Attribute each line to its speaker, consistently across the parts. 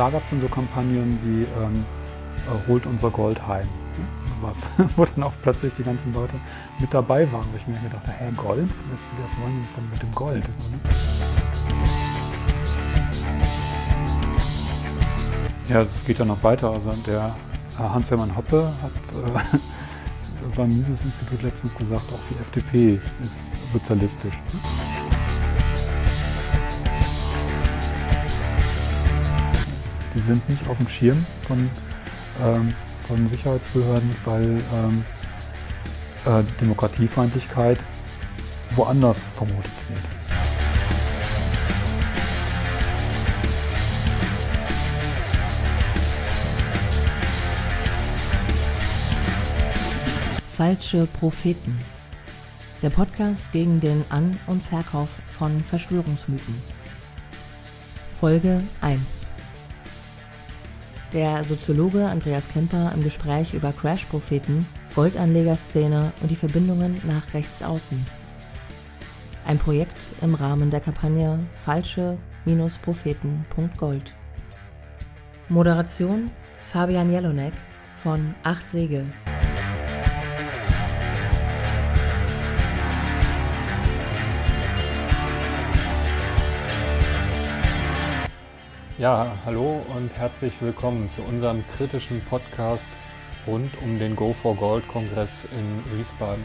Speaker 1: da gab es dann so Kampagnen wie ähm, äh, holt unser Gold heim. Sowas, wo dann auch plötzlich die ganzen Leute mit dabei waren, wo ich mir gedacht habe, hä, Gold? Was, wollen die von mit dem Gold? Ja, es geht ja noch weiter. Also der Hans-Hermann Hoppe hat äh, beim Mises-Institut letztens gesagt, auch die FDP ist sozialistisch. Die sind nicht auf dem Schirm von, ähm, von Sicherheitsbehörden, weil ähm, äh, Demokratiefeindlichkeit woanders vermutet wird.
Speaker 2: Falsche Propheten. Der Podcast gegen den An- und Verkauf von Verschwörungsmythen. Folge 1. Der Soziologe Andreas Kemper im Gespräch über Crash-Propheten, Goldanlegerszene und die Verbindungen nach rechts außen. Ein Projekt im Rahmen der Kampagne Falsche-Propheten.gold. Moderation Fabian Jelonek von Acht Segel.
Speaker 3: Ja, hallo und herzlich willkommen zu unserem kritischen Podcast rund um den Go for Gold Kongress in Wiesbaden.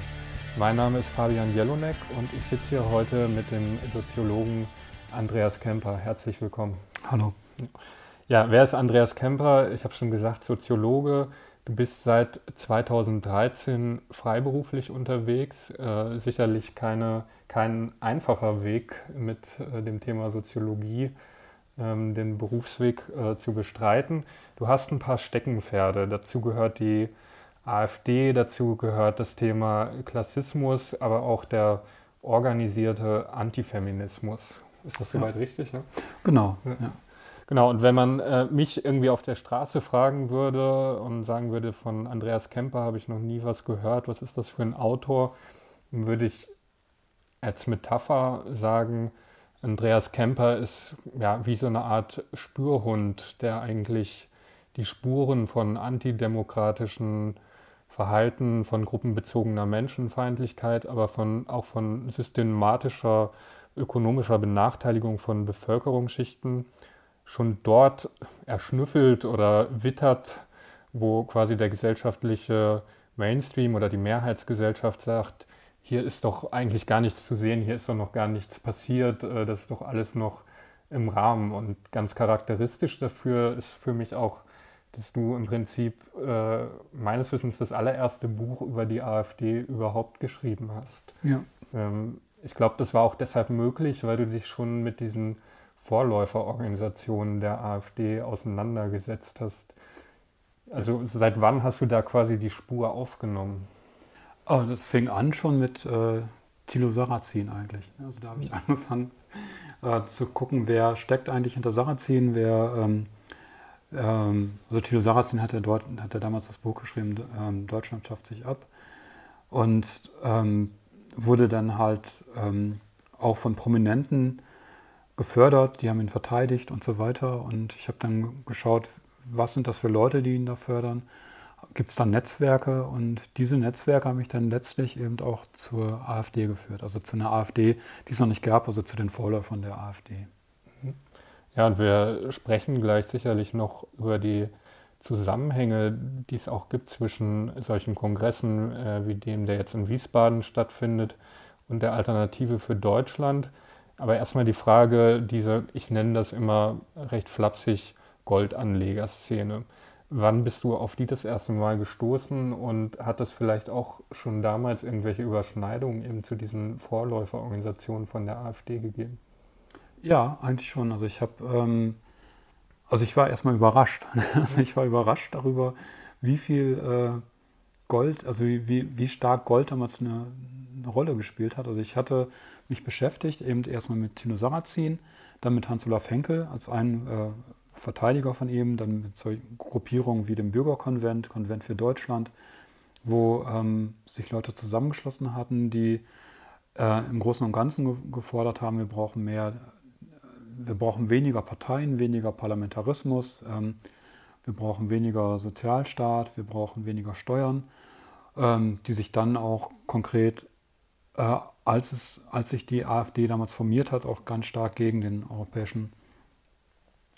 Speaker 3: Mein Name ist Fabian Jelonek und ich sitze hier heute mit dem Soziologen Andreas Kemper. Herzlich willkommen.
Speaker 1: Hallo.
Speaker 3: Ja, wer ist Andreas Kemper? Ich habe schon gesagt, Soziologe. Du bist seit 2013 freiberuflich unterwegs. Äh, sicherlich keine, kein einfacher Weg mit äh, dem Thema Soziologie ähm, den Berufsweg äh, zu bestreiten. Du hast ein paar Steckenpferde. Dazu gehört die AfD, dazu gehört das Thema Klassismus, aber auch der organisierte Antifeminismus. Ist das soweit ja. richtig? Ja?
Speaker 1: Genau. Ja.
Speaker 3: Genau, und wenn man äh, mich irgendwie auf der Straße fragen würde und sagen würde, von Andreas Kemper habe ich noch nie was gehört, was ist das für ein Autor, würde ich als Metapher sagen, Andreas Kemper ist ja wie so eine Art Spürhund, der eigentlich die Spuren von antidemokratischen Verhalten, von gruppenbezogener Menschenfeindlichkeit, aber von, auch von systematischer ökonomischer Benachteiligung von Bevölkerungsschichten schon dort erschnüffelt oder wittert, wo quasi der gesellschaftliche Mainstream oder die Mehrheitsgesellschaft sagt, hier ist doch eigentlich gar nichts zu sehen, hier ist doch noch gar nichts passiert, äh, das ist doch alles noch im Rahmen. Und ganz charakteristisch dafür ist für mich auch, dass du im Prinzip äh, meines Wissens das allererste Buch über die AfD überhaupt geschrieben hast.
Speaker 1: Ja.
Speaker 3: Ähm, ich glaube, das war auch deshalb möglich, weil du dich schon mit diesen Vorläuferorganisationen der AfD auseinandergesetzt hast. Also seit wann hast du da quasi die Spur aufgenommen?
Speaker 1: Oh, das fing an schon mit äh, Thilo Sarrazin eigentlich. Also da habe ich angefangen äh, zu gucken, wer steckt eigentlich hinter Sarrazin, wer ähm, ähm, also Thilo Sarrazin hat ja, dort, hat ja damals das Buch geschrieben, ähm, Deutschland schafft sich ab. Und ähm, wurde dann halt ähm, auch von Prominenten gefördert, die haben ihn verteidigt und so weiter. Und ich habe dann geschaut, was sind das für Leute, die ihn da fördern gibt es dann Netzwerke und diese Netzwerke haben mich dann letztlich eben auch zur AfD geführt, also zu einer AfD, die es noch nicht gab, also zu den Vorläufern der AfD.
Speaker 3: Ja, und wir sprechen gleich sicherlich noch über die Zusammenhänge, die es auch gibt zwischen solchen Kongressen äh, wie dem, der jetzt in Wiesbaden stattfindet, und der Alternative für Deutschland. Aber erstmal die Frage, diese, ich nenne das immer recht flapsig, Goldanlegerszene. Wann bist du auf die das erste Mal gestoßen und hat es vielleicht auch schon damals irgendwelche Überschneidungen eben zu diesen Vorläuferorganisationen von der AfD gegeben?
Speaker 1: Ja, eigentlich schon. Also ich habe, ähm, also ich war erstmal überrascht. also ich war überrascht darüber, wie viel äh, Gold, also wie, wie, wie stark Gold damals eine, eine, Rolle gespielt hat. Also ich hatte mich beschäftigt, eben erstmal mit Tino Sarrazin, dann mit Hans-Olaf Henkel als einen äh, Verteidiger von ihm, dann mit solchen Gruppierungen wie dem Bürgerkonvent, Konvent für Deutschland, wo ähm, sich Leute zusammengeschlossen hatten, die äh, im Großen und Ganzen ge gefordert haben, wir brauchen mehr wir brauchen weniger Parteien, weniger Parlamentarismus, ähm, wir brauchen weniger Sozialstaat, wir brauchen weniger Steuern, ähm, die sich dann auch konkret, äh, als, es, als sich die AfD damals formiert hat, auch ganz stark gegen den europäischen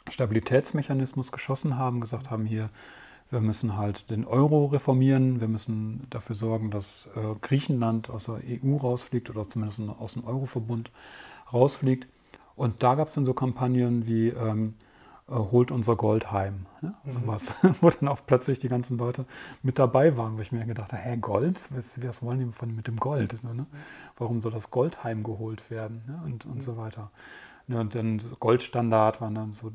Speaker 1: Stabilitätsmechanismus geschossen haben, gesagt haben, hier, wir müssen halt den Euro reformieren, wir müssen dafür sorgen, dass äh, Griechenland aus der EU rausfliegt oder zumindest aus dem Euroverbund rausfliegt. Und da gab es dann so Kampagnen wie ähm, äh, holt unser Gold heim. Ne? Mhm. Sowas, wo dann auch plötzlich die ganzen Leute mit dabei waren, wo ich mir gedacht habe, hä, Gold? Was, was wollen die von, mit dem Gold? Ne? Warum soll das Gold heimgeholt werden? Ne? Und, und mhm. so weiter. Ja, und dann Goldstandard waren dann so,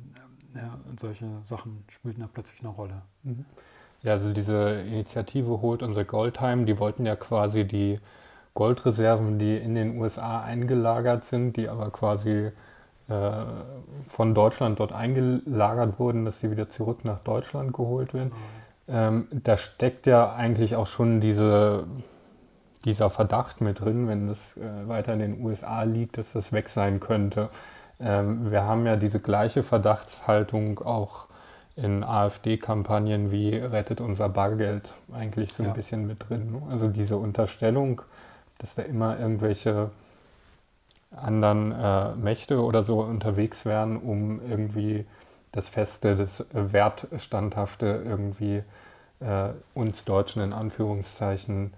Speaker 1: ja, solche Sachen spielten da plötzlich eine Rolle.
Speaker 3: Mhm. Ja, also diese Initiative holt unser Gold heim, die wollten ja quasi die Goldreserven, die in den USA eingelagert sind, die aber quasi äh, von Deutschland dort eingelagert wurden, dass sie wieder zurück nach Deutschland geholt werden. Ähm, da steckt ja eigentlich auch schon diese, dieser Verdacht mit drin, wenn das äh, weiter in den USA liegt, dass das weg sein könnte. Ähm, wir haben ja diese gleiche Verdachtshaltung auch in AfD-Kampagnen wie Rettet unser Bargeld eigentlich so ein ja. bisschen mit drin. Ne? Also diese Unterstellung, dass da immer irgendwelche anderen äh, Mächte oder so unterwegs wären, um irgendwie das Feste, das Wertstandhafte irgendwie äh, uns Deutschen in Anführungszeichen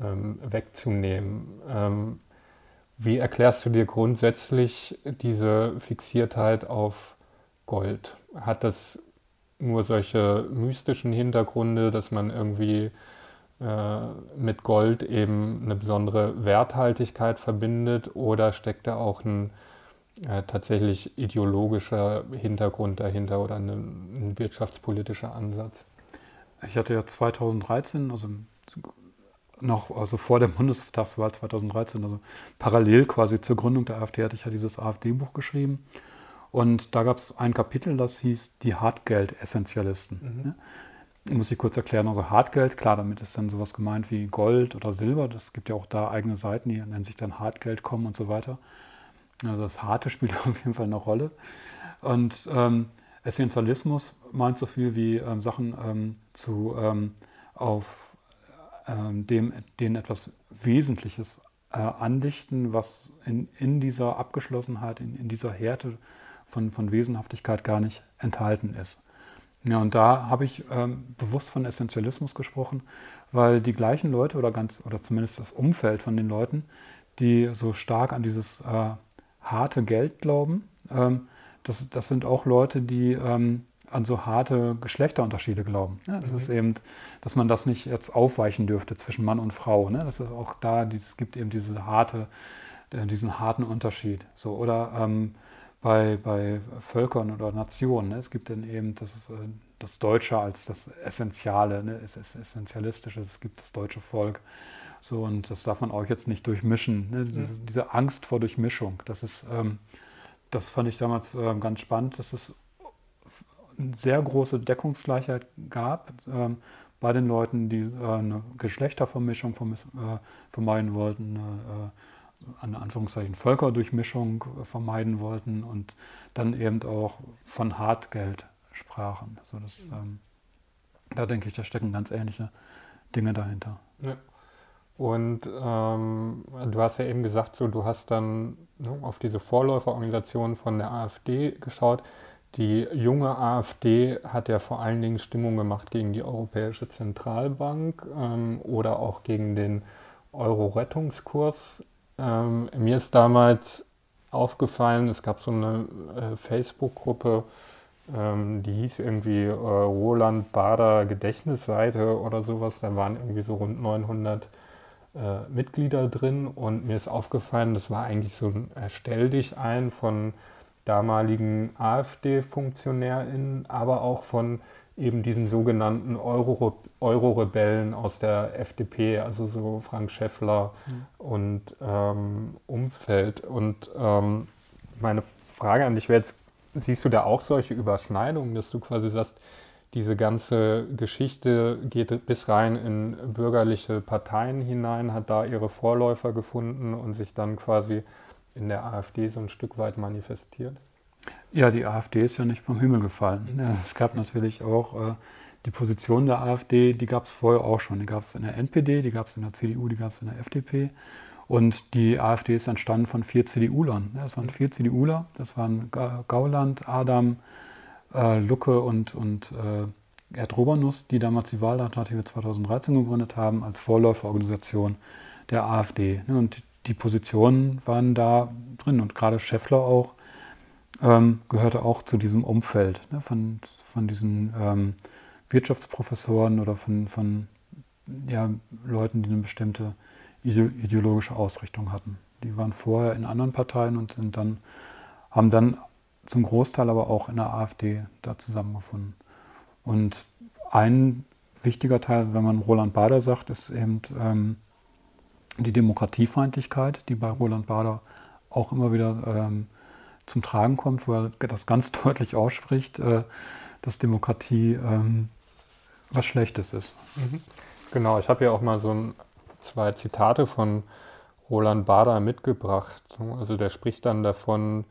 Speaker 3: ähm, wegzunehmen. Ähm, wie erklärst du dir grundsätzlich diese Fixiertheit auf Gold? Hat das nur solche mystischen Hintergründe, dass man irgendwie äh, mit Gold eben eine besondere Werthaltigkeit verbindet oder steckt da auch ein äh, tatsächlich ideologischer Hintergrund dahinter oder ein, ein, wirtschaftspolitischer Ansatz?
Speaker 1: Ich hatte ja 2013, also noch also vor der Bundestagswahl 2013, also parallel quasi zur Gründung der AfD, hatte ich ja dieses AfD-Buch geschrieben. Und da gab es ein Kapitel, das hieß Die Hartgeld-Essentialisten. Mhm muss ich kurz erklären, also Hartgeld, klar, damit ist dann sowas gemeint wie Gold oder Silber. Das gibt ja auch da eigene Seiten, die nennen sich dann Hartgeld.com und so weiter. Also das Harte spielt auf jeden Fall eine Rolle. Und ähm, Essentialismus meint so viel wie ähm, Sachen ähm, zu ähm, auf dem, denen etwas Wesentliches äh, andichten, was in, in dieser Abgeschlossenheit, in, in dieser Härte von, von Wesenhaftigkeit gar nicht enthalten ist. Ja, und da habe ich ähm, bewusst von Essentialismus gesprochen, weil die gleichen Leute oder ganz, oder zumindest das Umfeld von den Leuten, die so stark an dieses äh, harte Geld glauben, ähm, das, das sind auch Leute, die ähm, an so harte Geschlechterunterschiede glauben. Ja, das mhm. ist eben, dass man das nicht jetzt aufweichen dürfte zwischen Mann und Frau. Ne? Das ist auch da, es gibt eben diese harte, äh, diesen harten Unterschied. So, oder ähm, bei, bei Völkern oder Nationen. Ne? Es gibt dann eben das, äh, das Deutsche als das Essentiale, ne? es ist Essentialistische, es gibt das deutsche Volk. So, und das darf man auch jetzt nicht durchmischen. Ne? Diese, mhm. diese, Angst vor Durchmischung, das ist, ähm, das fand ich damals äh, ganz spannend, dass es eine sehr große Deckungsgleichheit gab ähm, bei den Leuten, die äh, eine Geschlechtervermischung äh, vermeiden wollten, eine, äh, an Anführungszeichen Völkerdurchmischung vermeiden wollten und dann eben auch von Hartgeld sprachen. Also das, ähm, da denke ich, da stecken ganz ähnliche Dinge dahinter. Ja.
Speaker 3: Und ähm, du hast ja eben gesagt, so du hast dann ne, auf diese Vorläuferorganisation von der AfD geschaut. Die junge AfD hat ja vor allen Dingen Stimmung gemacht gegen die Europäische Zentralbank ähm, oder auch gegen den Euro-Rettungskurs. Ähm, mir ist damals aufgefallen, es gab so eine äh, Facebook-Gruppe, ähm, die hieß irgendwie äh, Roland Bader Gedächtnisseite oder sowas. Da waren irgendwie so rund 900 äh, Mitglieder drin und mir ist aufgefallen, das war eigentlich so ein Erstell dich ein von damaligen AfD-FunktionärInnen, aber auch von eben diesen sogenannten Euro-Rebellen aus der FDP, also so Frank Schäffler mhm. und ähm, Umfeld. Und ähm, meine Frage an dich wäre jetzt, siehst du da auch solche Überschneidungen, dass du quasi sagst, diese ganze Geschichte geht bis rein in bürgerliche Parteien hinein, hat da ihre Vorläufer gefunden und sich dann quasi in der AfD so ein Stück weit manifestiert?
Speaker 1: Ja, die AfD ist ja nicht vom Himmel gefallen. Ja, es gab natürlich auch äh, die Position der AfD, die gab es vorher auch schon. Die gab es in der NPD, die gab es in der CDU, die gab es in der FDP. Und die AfD ist entstanden von vier CDU-Lern. Das waren vier CDUler. Das waren Gauland, Adam, äh, Lucke und, und äh, Gerd Robernuss, die damals die Wahlalternative 2013 gegründet haben, als Vorläuferorganisation der AfD. Ne, und die Positionen waren da drin und gerade Scheffler auch ähm, gehörte auch zu diesem Umfeld ne, von, von diesen ähm, Wirtschaftsprofessoren oder von, von ja, Leuten, die eine bestimmte ideologische Ausrichtung hatten. Die waren vorher in anderen Parteien und sind dann, haben dann zum Großteil aber auch in der AfD da zusammengefunden. Und ein wichtiger Teil, wenn man Roland Bader sagt, ist eben ähm, die Demokratiefeindlichkeit, die bei Roland Bader auch immer wieder ähm, zum Tragen kommt, wo er das ganz deutlich ausspricht, äh, dass Demokratie ähm, was Schlechtes ist.
Speaker 3: Mhm. Genau, ich habe ja auch mal so ein, zwei Zitate von Roland Bader mitgebracht. Also der spricht dann davon,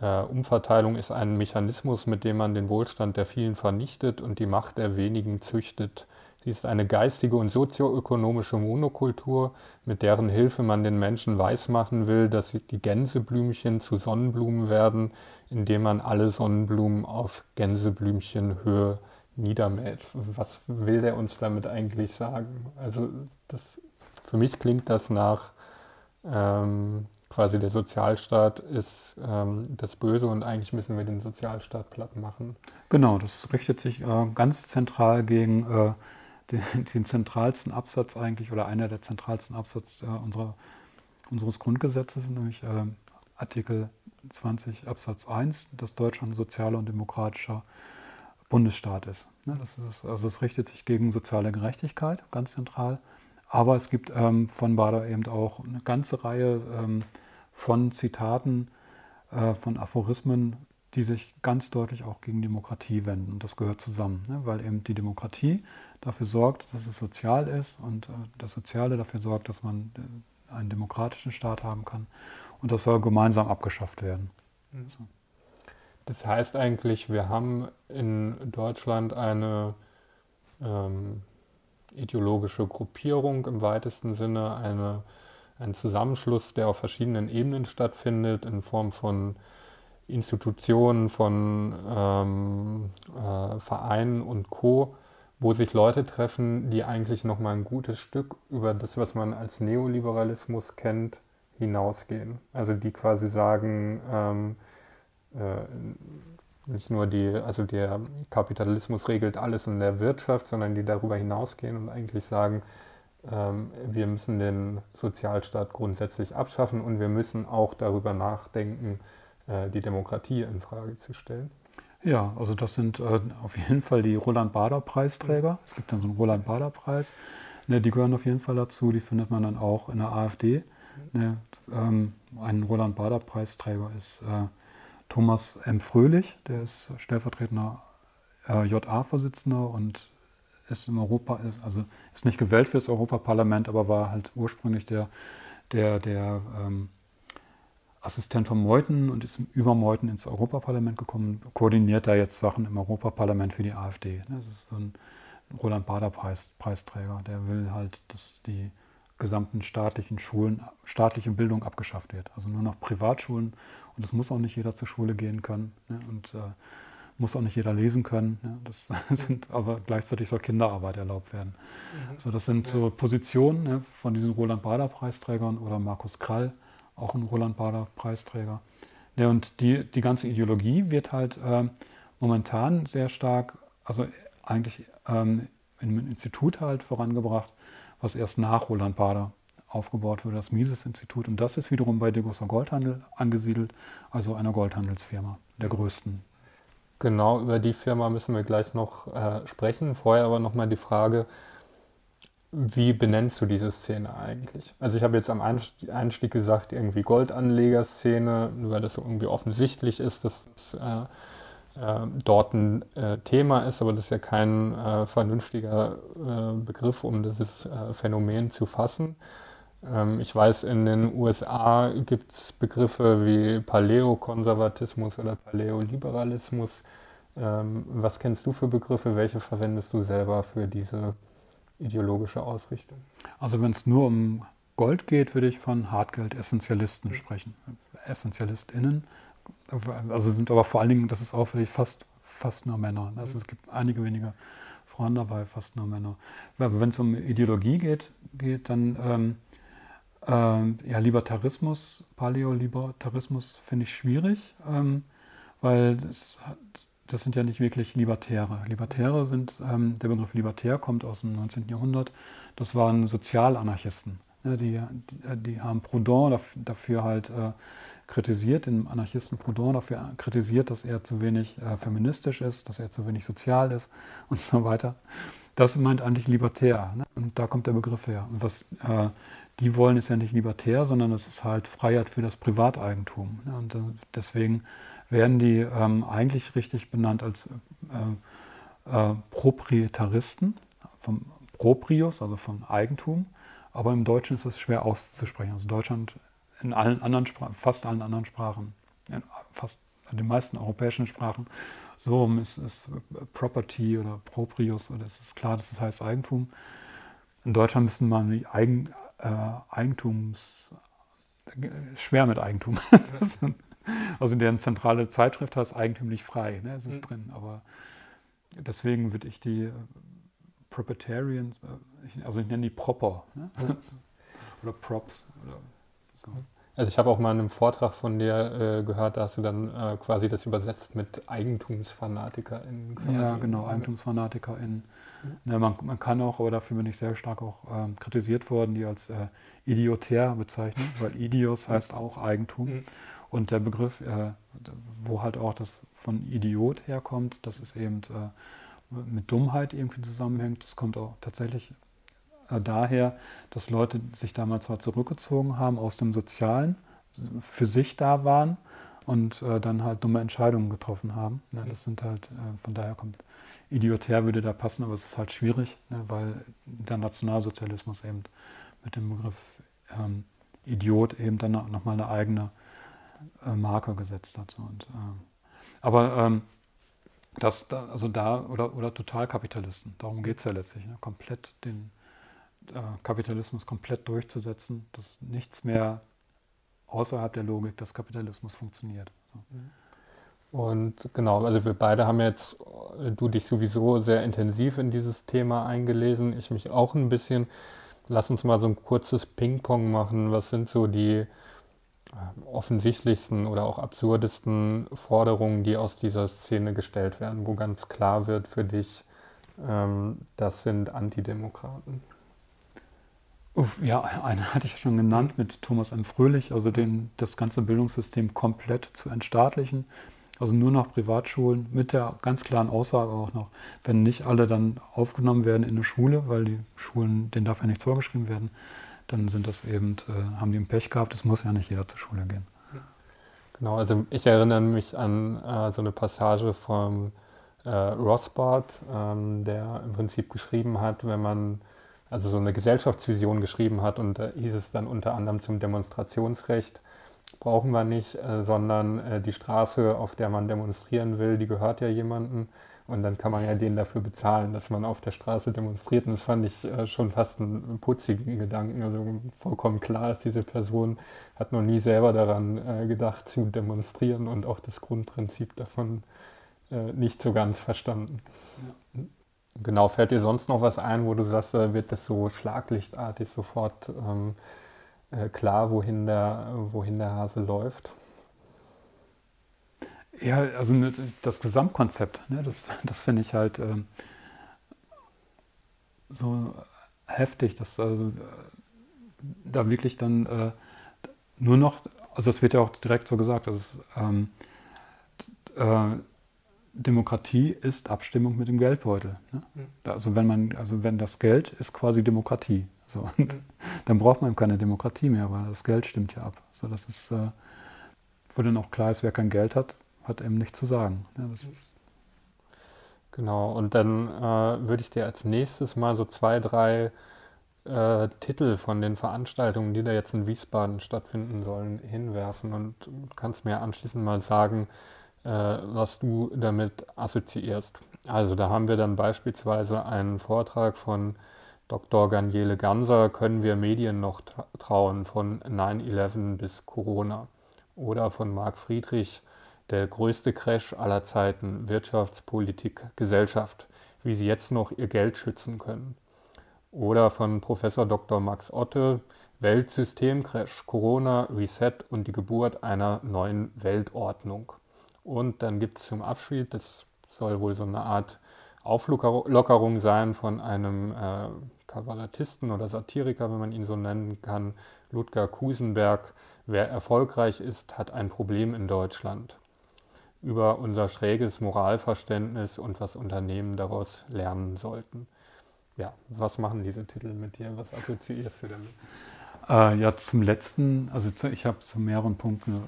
Speaker 3: äh, Umverteilung ist ein Mechanismus, mit dem man den Wohlstand der vielen vernichtet und die Macht der wenigen züchtet. Sie ist eine geistige und sozioökonomische Monokultur, mit deren Hilfe man den Menschen weismachen will, dass die Gänseblümchen zu Sonnenblumen werden, indem man alle Sonnenblumen auf Gänseblümchenhöhe niedermäht. Was will der uns damit eigentlich sagen? Also das, für mich klingt das nach ähm, quasi der Sozialstaat ist ähm, das Böse und eigentlich müssen wir den Sozialstaat platt machen.
Speaker 1: Genau, das richtet sich äh, ganz zentral gegen äh, den, den, zentralsten Absatz eigentlich oder einer der zentralsten Absatz äh, unserer, unseres Grundgesetzes, nämlich äh, Artikel 20 Absatz 1, dass Deutschland sozialer und demokratischer Bundesstaat ist. Ne, das ist also es richtet sich gegen soziale Gerechtigkeit, ganz zentral. Aber es gibt ähm, von Bader eben auch eine ganze Reihe ähm, von Zitaten, äh, von Aphorismen, die sich ganz deutlich auch gegen Demokratie wenden. Und das gehört zusammen, ne? weil eben die Demokratie dafür sorgt, dass es sozial ist und äh, das Soziale dafür sorgt, dass man äh, einen demokratischen Staat haben kann. Und das soll gemeinsam abgeschafft werden. Mhm. So.
Speaker 3: Das heißt eigentlich, wir haben in Deutschland eine ähm, ideologische Gruppierung im weitesten Sinne, eine ein Zusammenschluss, der auf verschiedenen Ebenen stattfindet, in Form von Institutionen, von ähm, äh, Vereinen und Co., wo sich Leute treffen, die eigentlich noch mal ein gutes Stück über das, was man als Neoliberalismus kennt, hinausgehen. Also die quasi sagen, ähm, äh, nicht nur die, also der Kapitalismus regelt alles in der Wirtschaft, sondern die darüber hinausgehen und eigentlich sagen, ähm, wir müssen den Sozialstaat grundsätzlich abschaffen und wir müssen auch darüber nachdenken, die Demokratie in Frage zu stellen.
Speaker 1: Ja, also das sind äh, auf jeden Fall die Roland-Bader-Preisträger. Es gibt dann so einen Roland-Bader-Preis. Ne, die gehören auf jeden Fall dazu. Die findet man dann auch in der AfD. Ne, ähm, ein Roland-Bader-Preisträger ist äh, Thomas M. Fröhlich. Der ist stellvertretender äh, JA-Vorsitzender und ist im Europa, also ist nicht gewählt für das Europaparlament, aber war halt ursprünglich der, der, der ähm, Assistent von Meuthen und ist über Meuthen ins Europaparlament gekommen, koordiniert da jetzt Sachen im Europaparlament für die AfD. Das ist so ein Roland Bader -Preis, Preisträger, der will halt, dass die gesamten staatlichen Schulen, staatliche Bildung abgeschafft wird. Also nur noch Privatschulen und es muss auch nicht jeder zur Schule gehen können. Ne? Und äh, muss auch nicht jeder lesen können. Ja, das sind, aber gleichzeitig soll Kinderarbeit erlaubt werden. Mhm. So, das sind so Positionen ne, von diesen Roland Bader Preisträgern oder Markus Krall, auch ein Roland Bader Preisträger. Ja, und die, die ganze Ideologie wird halt äh, momentan sehr stark, also eigentlich ähm, in einem Institut halt vorangebracht, was erst nach Roland Bader aufgebaut wurde, das Mises-Institut. Und das ist wiederum bei Degussa Goldhandel angesiedelt, also einer Goldhandelsfirma, der größten
Speaker 3: Genau, über die Firma müssen wir gleich noch äh, sprechen. Vorher aber nochmal die Frage, wie benennst du diese Szene eigentlich? Also ich habe jetzt am Einstieg gesagt, irgendwie Goldanlegerszene, weil das irgendwie offensichtlich ist, dass es äh, äh, dort ein äh, Thema ist, aber das ist ja kein äh, vernünftiger äh, Begriff, um dieses Phänomen zu fassen. Ähm, ich weiß, in den USA gibt es Begriffe wie Paläokonservatismus oder Paläoliberalismus. Ähm, was kennst du für Begriffe? Welche verwendest du selber für diese ideologische Ausrichtung?
Speaker 1: Also wenn es nur um Gold geht, würde ich von Hartgeld-Essentialisten sprechen. EssentialistInnen. Also sind aber vor allen Dingen, das ist auffällig, fast, fast nur Männer. Also es gibt einige wenige Frauen dabei, fast nur Männer. Wenn es um Ideologie geht, geht dann ähm, ähm, ja, Libertarismus, Paläolibertarismus finde ich schwierig, ähm, weil das, das, sind ja nicht wirklich Libertäre. Libertäre sind, ähm, der Begriff Libertär kommt aus dem 19. Jahrhundert, das waren Sozialanarchisten. Ne, die, die, die, haben Proudhon dafür, halt äh, kritisiert, den Anarchisten Proudhon dafür kritisiert, dass er zu wenig äh, feministisch ist, dass er zu wenig sozial ist und so weiter. Das meint eigentlich libertär. Ne? Und da kommt der Begriff her. Und was äh, die wollen, ist ja nicht libertär, sondern es ist halt Freiheit für das Privateigentum. Ne? Und deswegen werden die ähm, eigentlich richtig benannt als äh, äh, Proprietaristen, vom Proprius, also vom Eigentum. Aber im Deutschen ist es schwer auszusprechen. Also Deutschland in allen anderen Sprachen, fast allen anderen Sprachen, in fast den meisten europäischen Sprachen, so ist es Property oder Proprius, oder es ist klar, dass es heißt Eigentum. In Deutschland müssen man die Eigen, äh, Eigentums, schwer mit Eigentum. also in der zentrale Zeitschrift heißt eigentümlich frei, ne, es ist mhm. drin, aber deswegen würde ich die Proprietarians, äh, also ich nenne die Proper, ne? mhm. oder Props oder so.
Speaker 3: Also ich habe auch mal in einem Vortrag von dir äh, gehört, da hast du dann äh, quasi das übersetzt mit EigentumsfanatikerInnen.
Speaker 1: Ja, genau, EigentumsfanatikerInnen. Mhm. Ja, man, man, kann auch, aber dafür bin ich sehr stark auch ähm, kritisiert worden, die als äh, idiotär bezeichnen, weil Idios heißt auch Eigentum. Mhm. Und der Begriff, äh, wo halt auch das von Idiot herkommt, das ist eben äh, mit Dummheit irgendwie zusammenhängt. Das kommt auch tatsächlich äh, daher, dass Leute sich damals zwar zurückgezogen haben aus dem Sozialen, für sich da waren und äh, dann halt dumme Entscheidungen getroffen haben. Ja, das sind halt, äh, von daher kommt idiotär würde da passen, aber es ist halt schwierig, ne, weil der Nationalsozialismus eben mit dem Begriff ähm, Idiot eben dann nochmal eine eigene äh, Marke gesetzt hat. Und, äh, aber ähm, das, da, also da, oder, oder Totalkapitalisten, darum geht es ja letztlich, ne, komplett den äh, Kapitalismus komplett durchzusetzen, dass nichts mehr außerhalb der Logik des Kapitalismus funktioniert.
Speaker 3: So. Und genau, also wir beide haben jetzt, äh, du dich sowieso sehr intensiv in dieses Thema eingelesen, ich mich auch ein bisschen. Lass uns mal so ein kurzes Ping-Pong machen. Was sind so die offensichtlichsten oder auch absurdesten Forderungen, die aus dieser Szene gestellt werden, wo ganz klar wird für dich, ähm, das sind Antidemokraten?
Speaker 1: Uff, ja, eine hatte ich schon genannt mit Thomas M. Fröhlich, also den, das ganze Bildungssystem komplett zu entstaatlichen. Also nur noch Privatschulen mit der ganz klaren Aussage auch noch, wenn nicht alle dann aufgenommen werden in eine Schule, weil die Schulen, denen darf ja nichts vorgeschrieben werden, dann sind das eben, äh, haben die ein Pech gehabt, es muss ja nicht jeder zur Schule gehen.
Speaker 3: Genau, also ich erinnere mich an äh, so eine Passage vom äh, Rothbard, ähm, der im Prinzip geschrieben hat, wenn man also so eine Gesellschaftsvision geschrieben hat und da hieß es dann unter anderem zum Demonstrationsrecht, brauchen wir nicht, äh, sondern äh, die Straße, auf der man demonstrieren will, die gehört ja jemandem und dann kann man ja den dafür bezahlen, dass man auf der Straße demonstriert und das fand ich äh, schon fast einen putzigen Gedanken, also vollkommen klar ist, diese Person hat noch nie selber daran äh, gedacht zu demonstrieren und auch das Grundprinzip davon äh, nicht so ganz verstanden. Ja. Genau, fällt dir sonst noch was ein, wo du sagst, wird das so schlaglichtartig sofort ähm, äh, klar, wohin der, wohin der Hase läuft?
Speaker 1: Ja, also das Gesamtkonzept, ne, das, das finde ich halt ähm, so heftig, dass also äh, da wirklich dann äh, nur noch, also es wird ja auch direkt so gesagt, dass es, ähm, äh, Demokratie ist Abstimmung mit dem Geldbeutel. Ne? Mhm. Also wenn man, also wenn das Geld ist quasi Demokratie. So, mhm. Dann braucht man keine Demokratie mehr, weil das Geld stimmt ja ab. So, das ist, äh, wo dann auch klar ist, wer kein Geld hat, hat eben nichts zu sagen. Mhm.
Speaker 3: genau, und dann äh, würde ich dir als nächstes mal so zwei, drei äh, Titel von den Veranstaltungen, die da jetzt in Wiesbaden stattfinden sollen, hinwerfen und kannst mir anschließend mal sagen, äh, was du damit assoziierst. Also da haben wir dann beispielsweise einen Vortrag von Dr. Daniele Ganser, Können wir Medien noch trauen, von 9-11 bis Corona. Oder von Marc Friedrich, Der größte Crash aller Zeiten, Wirtschaftspolitik, Gesellschaft, wie sie jetzt noch ihr Geld schützen können. Oder von Professor Dr. Max Otte, Weltsystemcrash, Corona, Reset und die Geburt einer neuen Weltordnung. Und dann gibt es zum Abschied, das soll wohl so eine Art Auflockerung sein von einem äh, Kabarettisten oder Satiriker, wenn man ihn so nennen kann, Ludger Kusenberg. Wer erfolgreich ist, hat ein Problem in Deutschland. Über unser schräges Moralverständnis und was Unternehmen daraus lernen sollten. Ja, was machen diese Titel mit dir? Was assoziierst du damit?
Speaker 1: Äh, ja, zum letzten, also zu, ich habe zu mehreren Punkten,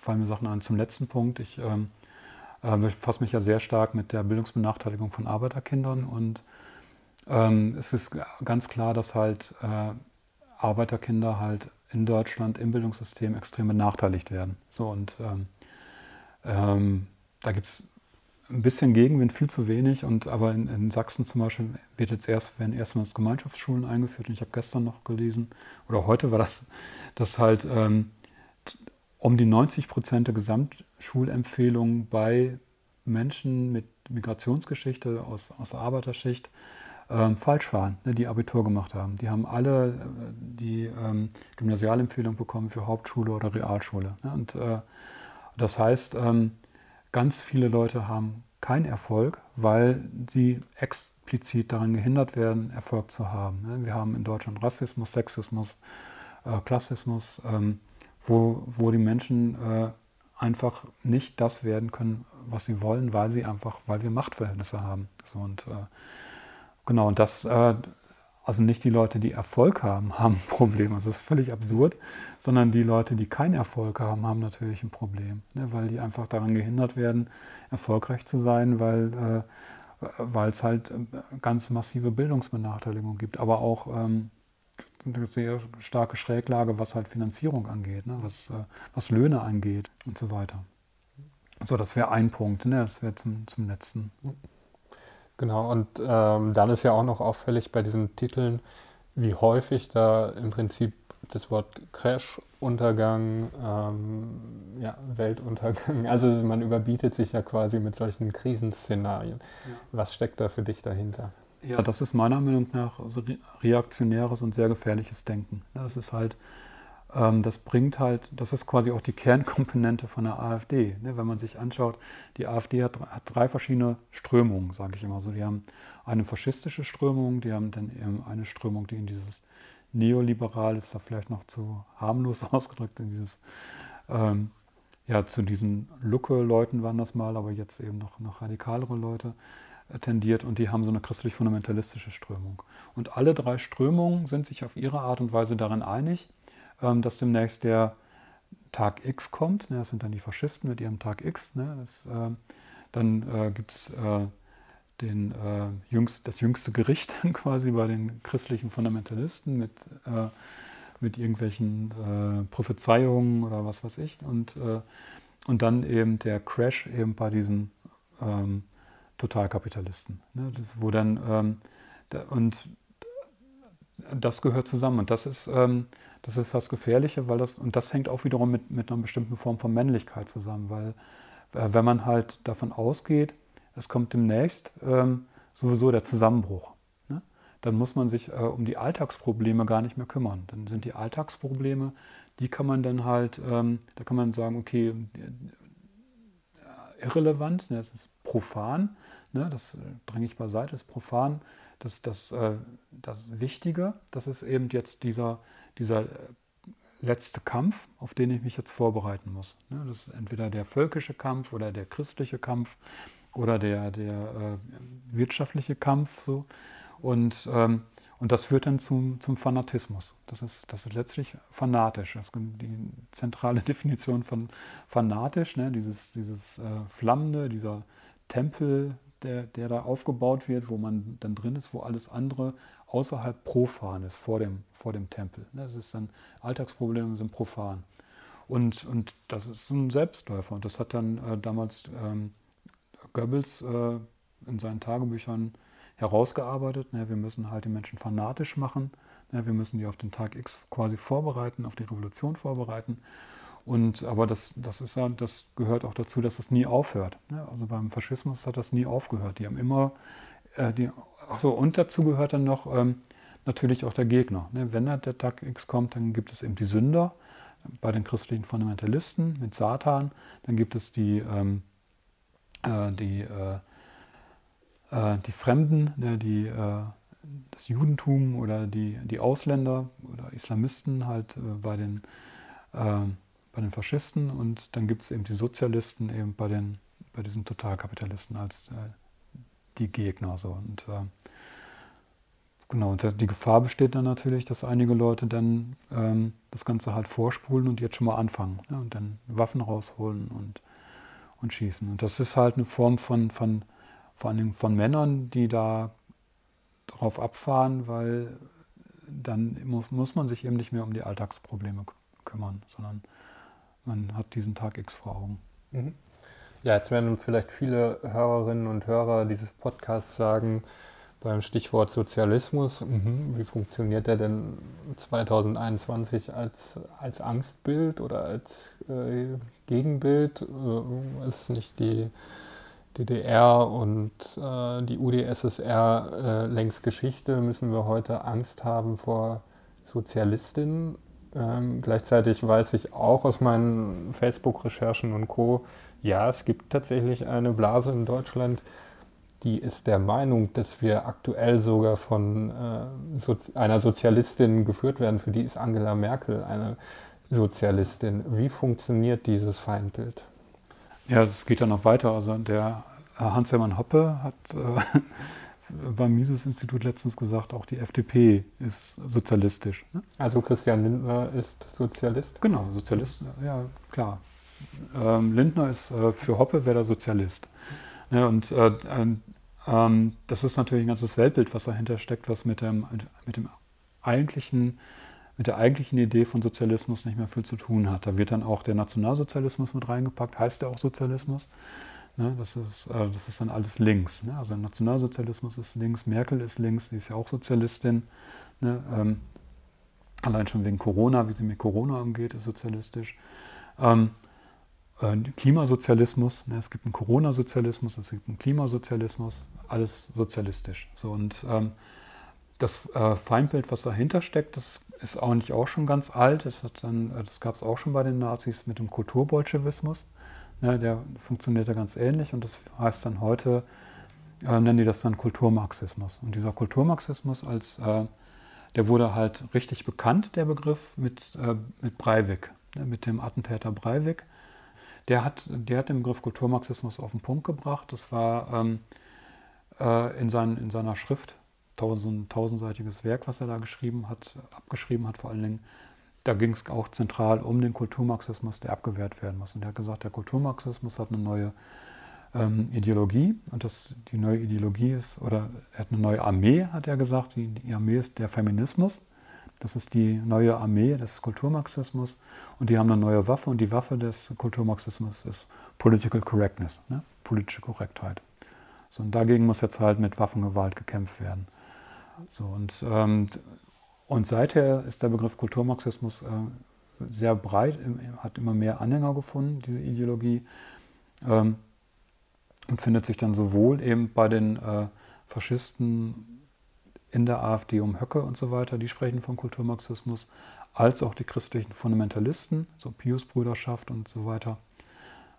Speaker 1: fallen mir Sachen an. Zum letzten Punkt, ich ähm, äh, befasse mich ja sehr stark mit der Bildungsbenachteiligung von Arbeiterkindern und ähm, es ist ganz klar, dass halt äh, Arbeiterkinder halt in Deutschland im Bildungssystem extrem benachteiligt werden. So und ähm, ähm, da gibt es ein bisschen Gegenwind, viel zu wenig. Und aber in, in, Sachsen zum Beispiel wird jetzt erst, werden erstmals Gemeinschaftsschulen eingeführt. Und ich habe gestern noch gelesen, oder heute war das, dass halt ähm, um die 90 Prozent der Gesamtschulempfehlungen bei Menschen mit Migrationsgeschichte aus, aus der Arbeiterschicht ähm, falsch waren, ne, die Abitur gemacht haben. Die haben alle äh, die ähm, Gymnasialempfehlung bekommen für Hauptschule oder Realschule. Ne? Und äh, das heißt, ähm, ganz viele Leute haben keinen Erfolg, weil sie explizit daran gehindert werden, Erfolg zu haben. Ne? Wir haben in Deutschland Rassismus, Sexismus, äh, Klassismus, ähm, wo, wo die Menschen äh, einfach nicht das werden können, was sie wollen, weil sie einfach, weil wir Machtverhältnisse haben. So, und äh, Genau, und das, äh, also nicht die Leute, die Erfolg haben, haben ein Problem. Also das ist völlig absurd, sondern die Leute, die keinen Erfolg haben, haben natürlich ein Problem, ne, weil die einfach daran gehindert werden, erfolgreich zu sein, weil äh, es halt äh, ganz massive Bildungsbenachteiligung gibt, aber auch ähm, eine sehr starke Schräglage, was halt Finanzierung angeht, ne, was, äh, was Löhne angeht und so weiter. So, das wäre ein Punkt, ne, das wäre zum, zum letzten.
Speaker 3: Genau, und ähm, dann ist ja auch noch auffällig bei diesen Titeln, wie häufig da im Prinzip das Wort Crash, Untergang, ähm, ja, Weltuntergang, also man überbietet sich ja quasi mit solchen Krisenszenarien. Ja. Was steckt da für dich dahinter?
Speaker 1: Ja, das ist meiner Meinung nach also reaktionäres und sehr gefährliches Denken. Das ist halt das bringt halt, das ist quasi auch die Kernkomponente von der AfD. Ne? Wenn man sich anschaut, die AfD hat, hat drei verschiedene Strömungen, sage ich immer so. Die haben eine faschistische Strömung, die haben dann eben eine Strömung, die in dieses neoliberal ist da vielleicht noch zu harmlos ausgedrückt, in dieses, ähm, ja, zu diesen Lucke-Leuten waren das mal, aber jetzt eben noch, noch radikalere Leute äh, tendiert und die haben so eine christlich-fundamentalistische Strömung. Und alle drei Strömungen sind sich auf ihre Art und Weise darin einig, ähm, dass demnächst der Tag X kommt. Ne? Das sind dann die Faschisten mit ihrem Tag X. Ne? Das, äh, dann äh, gibt es äh, den, äh, jüngst, das jüngste Gericht quasi bei den christlichen Fundamentalisten mit, mit irgendwelchen Prophezeiungen oder was weiß ich. Und, und dann eben der Crash eben bei diesen ähm, Totalkapitalisten. Ne? Das, wo dann, ähm, da, und das gehört zusammen. Und das ist, ähm, das ist das Gefährliche, weil das, und das hängt auch wiederum mit, mit einer bestimmten Form von Männlichkeit zusammen, weil äh, wenn man halt davon ausgeht, es kommt demnächst ähm, sowieso der Zusammenbruch, ne? dann muss man sich äh, um die Alltagsprobleme gar nicht mehr kümmern. Dann sind die Alltagsprobleme, die kann man dann halt, ähm, da kann man sagen, okay, äh, irrelevant, ne? das ist profan, ne? das dränge ich beiseite, ist profan. Das, das, äh, das Wichtige, das ist eben jetzt dieser, dieser äh, letzte Kampf, auf den ich mich jetzt vorbereiten muss. Ne, das ist entweder der völkische Kampf oder der christliche Kampf oder der, der äh, wirtschaftliche Kampf. So. Und, ähm, und das führt dann zum, zum Fanatismus. Das ist, das ist letztlich fanatisch. Das ist die zentrale Definition von fanatisch, ne? dieses, dieses äh, Flammende, dieser Tempel, der, der da aufgebaut wird, wo man dann drin ist, wo alles andere außerhalb profan ist, vor dem, vor dem Tempel. Ne, das ist dann, Alltagsprobleme sind profan. Und, und das ist ein Selbstläufer. Und das hat dann äh, damals ähm, Goebbels äh, in seinen Tagebüchern herausgearbeitet. Ne, wir müssen halt die Menschen fanatisch machen. Ne, wir müssen die auf den Tag X quasi vorbereiten, auf die Revolution vorbereiten. Und, aber das, das, ist ja, das gehört auch dazu, dass es nie aufhört. Ne? Also beim Faschismus hat das nie aufgehört. Die haben immer, äh, die, achso, und dazu gehört dann noch ähm, natürlich auch der Gegner. Ne? Wenn der Tag X kommt, dann gibt es eben die Sünder bei den christlichen Fundamentalisten mit Satan. Dann gibt es die, ähm, äh, die, äh, äh die Fremden, ne? die, äh, das Judentum oder die, die Ausländer oder Islamisten halt äh, bei den ähm, bei den Faschisten und dann gibt es eben die Sozialisten eben bei, den, bei diesen Totalkapitalisten als äh, die Gegner. So. Und äh, genau, und die Gefahr besteht dann natürlich, dass einige Leute dann ähm, das Ganze halt vorspulen und jetzt schon mal anfangen ne, und dann Waffen rausholen und, und schießen. Und das ist halt eine Form von, von vor allem von Männern, die da drauf abfahren, weil dann muss, muss man sich eben nicht mehr um die Alltagsprobleme kümmern, sondern man hat diesen Tag X vor Augen. Mhm.
Speaker 3: Ja, jetzt werden vielleicht viele Hörerinnen und Hörer dieses Podcasts sagen, beim Stichwort Sozialismus, mh, wie funktioniert der denn 2021 als, als Angstbild oder als äh, Gegenbild? Äh, ist nicht die DDR und äh, die UdSSR äh, längst Geschichte? Müssen wir heute Angst haben vor Sozialistinnen? Ähm, gleichzeitig weiß ich auch aus meinen Facebook-Recherchen und Co., ja, es gibt tatsächlich eine Blase in Deutschland, die ist der Meinung, dass wir aktuell sogar von äh, Sozi einer Sozialistin geführt werden. Für die ist Angela Merkel eine Sozialistin. Wie funktioniert dieses Feindbild?
Speaker 1: Ja, es geht dann noch weiter. Also der Hans-Hermann Hoppe hat äh, beim Mises-Institut letztens gesagt, auch die FDP ist sozialistisch. Ne?
Speaker 3: Also Christian Lindner ist Sozialist?
Speaker 1: Genau, Sozialist, ja klar. Ähm, Lindner ist äh, für Hoppe wäre der Sozialist. Ja, und äh, ähm, das ist natürlich ein ganzes Weltbild, was dahinter steckt, was mit dem, mit dem eigentlichen mit der eigentlichen Idee von Sozialismus nicht mehr viel zu tun hat. Da wird dann auch der Nationalsozialismus mit reingepackt, heißt der auch Sozialismus. Ne, das, ist, äh, das ist dann alles links. Ne? Also Nationalsozialismus ist links, Merkel ist links, sie ist ja auch Sozialistin. Ne? Ähm, allein schon wegen Corona, wie sie mit Corona umgeht, ist sozialistisch. Ähm, äh, Klimasozialismus, ne? es gibt einen Corona-Sozialismus, es gibt einen Klimasozialismus, alles sozialistisch. So, und ähm, das äh, Feindbild, was dahinter steckt, das ist eigentlich auch schon ganz alt. Das, das gab es auch schon bei den Nazis mit dem Kulturbolschewismus. Ja, der funktioniert ja ganz ähnlich und das heißt dann heute, äh, nennen die das dann Kulturmarxismus. Und dieser Kulturmarxismus als, äh, der wurde halt richtig bekannt, der Begriff, mit, äh, mit Breivik, ne, mit dem Attentäter Breivik. Der hat, der hat den Begriff Kulturmarxismus auf den Punkt gebracht. Das war ähm, äh, in, sein, in seiner Schrift, tausend, tausendseitiges Werk, was er da geschrieben hat, abgeschrieben hat vor allen Dingen, da ging es auch zentral um den Kulturmarxismus, der abgewehrt werden muss. Und er hat gesagt, der Kulturmarxismus hat eine neue ähm, Ideologie und das, die neue Ideologie ist, oder er hat eine neue Armee, hat er gesagt, die, die Armee ist der Feminismus. Das ist die neue Armee des Kulturmarxismus und die haben eine neue Waffe und die Waffe des Kulturmarxismus ist Political Correctness, ne? politische Korrektheit. So, und dagegen muss jetzt halt mit Waffengewalt gekämpft werden. So, und ähm, und seither ist der Begriff Kulturmarxismus äh, sehr breit, hat immer mehr Anhänger gefunden, diese Ideologie. Ähm, und findet sich dann sowohl eben bei den äh, Faschisten in der AfD um Höcke und so weiter, die sprechen von Kulturmarxismus, als auch die christlichen Fundamentalisten, so Pius-Brüderschaft und so weiter,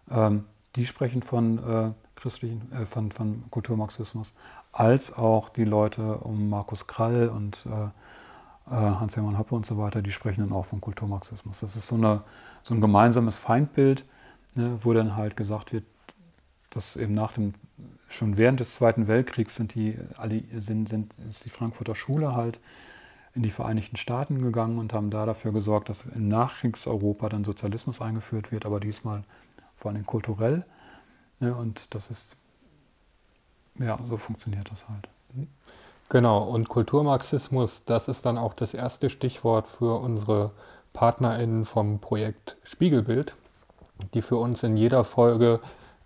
Speaker 1: ähm, die sprechen von, äh, christlichen, äh, von, von Kulturmarxismus, als auch die Leute um Markus Krall und äh, äh, Hans-Hermann Hoppe und so weiter, die sprechen dann auch vom Kulturmarxismus. Das ist so, eine, so ein gemeinsames Feindbild, ne, wo dann halt gesagt wird, dass eben nach dem, schon während des Zweiten Weltkriegs sind die, sind, sind, ist die Frankfurter Schule halt in die Vereinigten Staaten gegangen und haben da dafür gesorgt, dass im Nachkriegseuropa dann Sozialismus eingeführt wird, aber diesmal vor allem kulturell. Ne, und das ist, ja, so funktioniert das halt.
Speaker 3: Genau, und Kulturmarxismus, das ist dann auch das erste Stichwort für unsere PartnerInnen vom Projekt Spiegelbild, die für uns in jeder Folge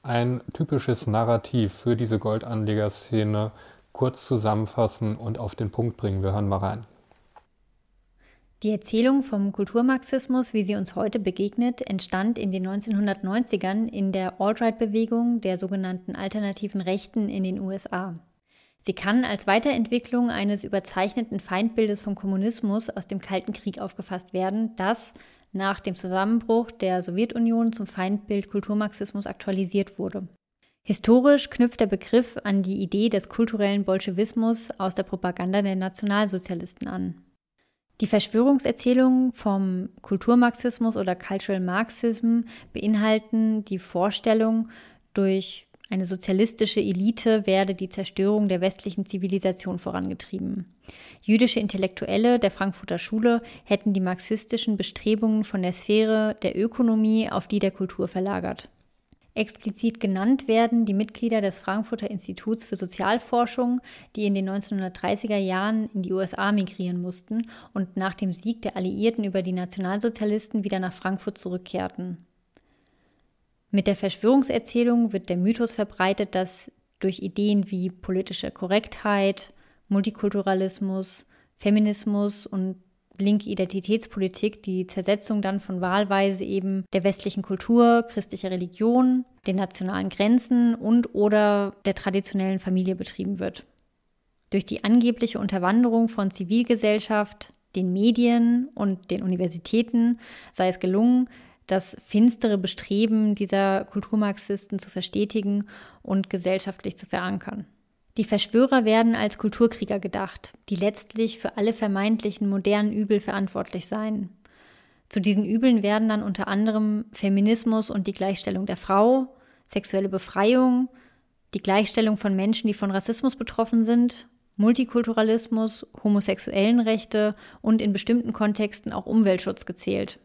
Speaker 3: ein typisches Narrativ für diese Goldanlegerszene kurz zusammenfassen und auf den Punkt bringen. Wir hören mal rein.
Speaker 4: Die Erzählung vom Kulturmarxismus, wie sie uns heute begegnet, entstand in den 1990ern in der Alt-Right-Bewegung der sogenannten alternativen Rechten in den USA. Sie kann als Weiterentwicklung eines überzeichneten Feindbildes vom Kommunismus aus dem Kalten Krieg aufgefasst werden, das nach dem Zusammenbruch der Sowjetunion zum Feindbild Kulturmarxismus aktualisiert wurde. Historisch knüpft der Begriff an die Idee des kulturellen Bolschewismus aus der Propaganda der Nationalsozialisten an. Die Verschwörungserzählungen vom Kulturmarxismus oder Cultural Marxism beinhalten die Vorstellung, durch eine sozialistische Elite werde die Zerstörung der westlichen Zivilisation vorangetrieben. Jüdische Intellektuelle der Frankfurter Schule hätten die marxistischen Bestrebungen von der Sphäre der Ökonomie auf die der Kultur verlagert. Explizit genannt werden die Mitglieder des Frankfurter Instituts für Sozialforschung, die in den 1930er Jahren in die USA migrieren mussten und nach dem Sieg der Alliierten über die Nationalsozialisten wieder nach Frankfurt zurückkehrten. Mit der Verschwörungserzählung wird der Mythos verbreitet, dass durch Ideen wie politische Korrektheit, Multikulturalismus, Feminismus und linke Identitätspolitik die Zersetzung dann von wahlweise eben der westlichen Kultur, christlicher Religion, den nationalen Grenzen und oder der traditionellen Familie betrieben wird. Durch die angebliche Unterwanderung von Zivilgesellschaft, den Medien und den Universitäten sei es gelungen, das finstere Bestreben dieser Kulturmarxisten zu verstetigen und gesellschaftlich zu verankern. Die Verschwörer werden als Kulturkrieger gedacht, die letztlich für alle vermeintlichen modernen Übel verantwortlich seien. Zu diesen Übeln werden dann unter anderem Feminismus und die Gleichstellung der Frau, sexuelle Befreiung, die Gleichstellung von Menschen, die von Rassismus betroffen sind, Multikulturalismus, homosexuellen Rechte und in bestimmten Kontexten auch Umweltschutz gezählt.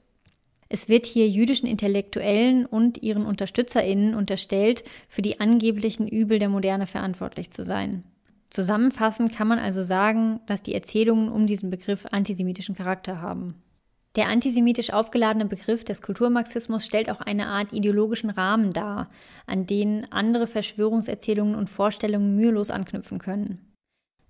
Speaker 4: Es wird hier jüdischen Intellektuellen und ihren Unterstützerinnen unterstellt, für die angeblichen Übel der Moderne verantwortlich zu sein. Zusammenfassend kann man also sagen, dass die Erzählungen um diesen Begriff antisemitischen Charakter haben. Der antisemitisch aufgeladene Begriff des Kulturmarxismus stellt auch eine Art ideologischen Rahmen dar, an den andere Verschwörungserzählungen und Vorstellungen mühelos anknüpfen können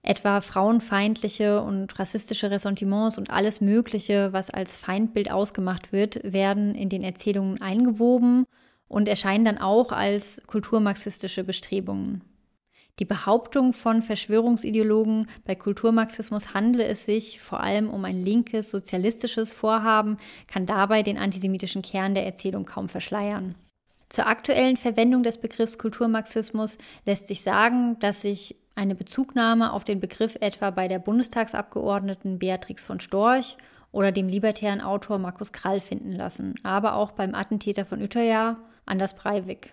Speaker 4: etwa frauenfeindliche und rassistische Ressentiments und alles Mögliche, was als Feindbild ausgemacht wird, werden in den Erzählungen eingewoben und erscheinen dann auch als kulturmarxistische Bestrebungen. Die Behauptung von Verschwörungsideologen, bei Kulturmarxismus handle es sich vor allem um ein linkes, sozialistisches Vorhaben, kann dabei den antisemitischen Kern der Erzählung kaum verschleiern. Zur aktuellen Verwendung des Begriffs Kulturmarxismus lässt sich sagen, dass sich eine Bezugnahme auf den Begriff etwa bei der Bundestagsabgeordneten Beatrix von Storch oder dem libertären Autor Markus Krall finden lassen, aber auch beim Attentäter von Utøya, Anders Breivik.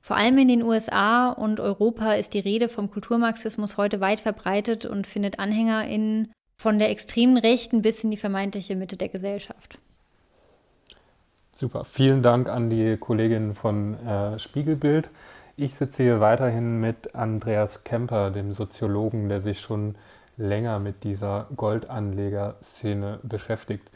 Speaker 4: Vor allem in den USA und Europa ist die Rede vom Kulturmarxismus heute weit verbreitet und findet AnhängerInnen von der extremen Rechten bis in die vermeintliche Mitte der Gesellschaft.
Speaker 3: Super, vielen Dank an die Kollegin von äh, Spiegelbild. Ich sitze hier weiterhin mit Andreas Kemper, dem Soziologen, der sich schon länger mit dieser Goldanlegerszene beschäftigt.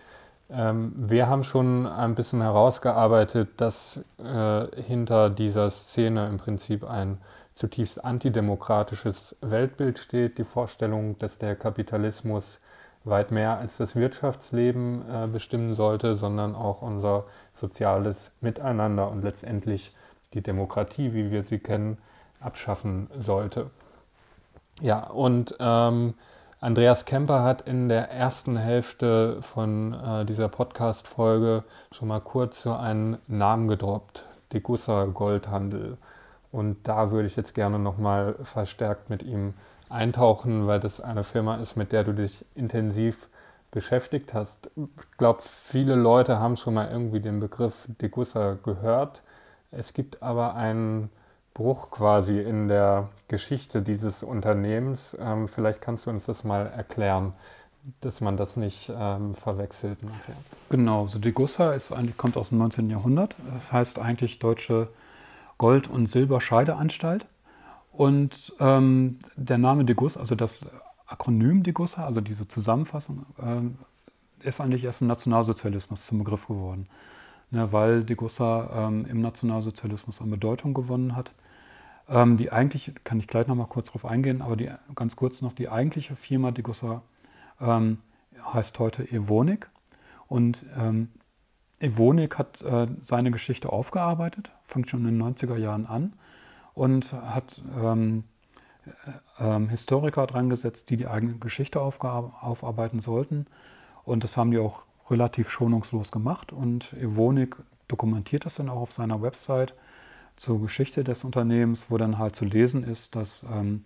Speaker 3: Ähm, wir haben schon ein bisschen herausgearbeitet, dass äh, hinter dieser Szene im Prinzip ein zutiefst antidemokratisches Weltbild steht, die Vorstellung, dass der Kapitalismus weit mehr als das Wirtschaftsleben äh, bestimmen sollte, sondern auch unser soziales Miteinander und letztendlich die Demokratie, wie wir sie kennen, abschaffen sollte. Ja, und ähm, Andreas Kemper hat in der ersten Hälfte von äh, dieser Podcast-Folge schon mal kurz so einen Namen gedroppt, Degussa Goldhandel. Und da würde ich jetzt gerne nochmal verstärkt mit ihm eintauchen, weil das eine Firma ist, mit der du dich intensiv beschäftigt hast. Ich glaube, viele Leute haben schon mal irgendwie den Begriff Degussa gehört. Es gibt aber einen Bruch quasi in der Geschichte dieses Unternehmens. Ähm, vielleicht kannst du uns das mal erklären, dass man das nicht ähm, verwechselt nachher.
Speaker 1: Genau, so Degussa ist eigentlich, kommt aus dem 19. Jahrhundert. Das heißt eigentlich Deutsche Gold- und Silberscheideanstalt. Und ähm, der Name Degussa, also das Akronym Degussa, also diese Zusammenfassung, äh, ist eigentlich erst im Nationalsozialismus zum Begriff geworden, ne, weil Degussa ähm, im Nationalsozialismus an Bedeutung gewonnen hat. Ähm, die eigentlich, kann ich gleich nochmal kurz darauf eingehen, aber die, ganz kurz noch, die eigentliche Firma Degussa ähm, heißt heute Evonik. Und ähm, Evonik hat äh, seine Geschichte aufgearbeitet, fängt schon in den 90er Jahren an und hat ähm, äh, äh, Historiker dran gesetzt, die die eigene Geschichte aufarbeiten sollten. Und das haben die auch relativ schonungslos gemacht. Und Evonik dokumentiert das dann auch auf seiner Website zur Geschichte des Unternehmens, wo dann halt zu lesen ist, dass ähm,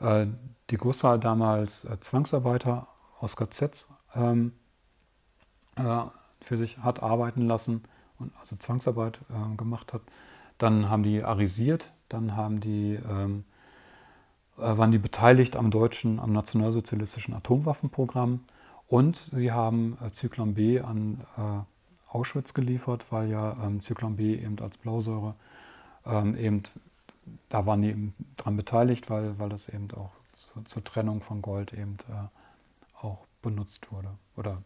Speaker 1: äh, die Gussa damals äh, Zwangsarbeiter aus KZs ähm, äh, für sich hat arbeiten lassen und also Zwangsarbeit äh, gemacht hat. Dann haben die arisiert, dann haben die, ähm, äh, waren die beteiligt am deutschen, am nationalsozialistischen Atomwaffenprogramm und sie haben äh, Zyklon B an äh, Auschwitz geliefert, weil ja ähm, Zyklon B eben als Blausäure ähm, eben, da waren die eben dran beteiligt, weil, weil das eben auch zu, zur Trennung von Gold eben äh, auch benutzt wurde oder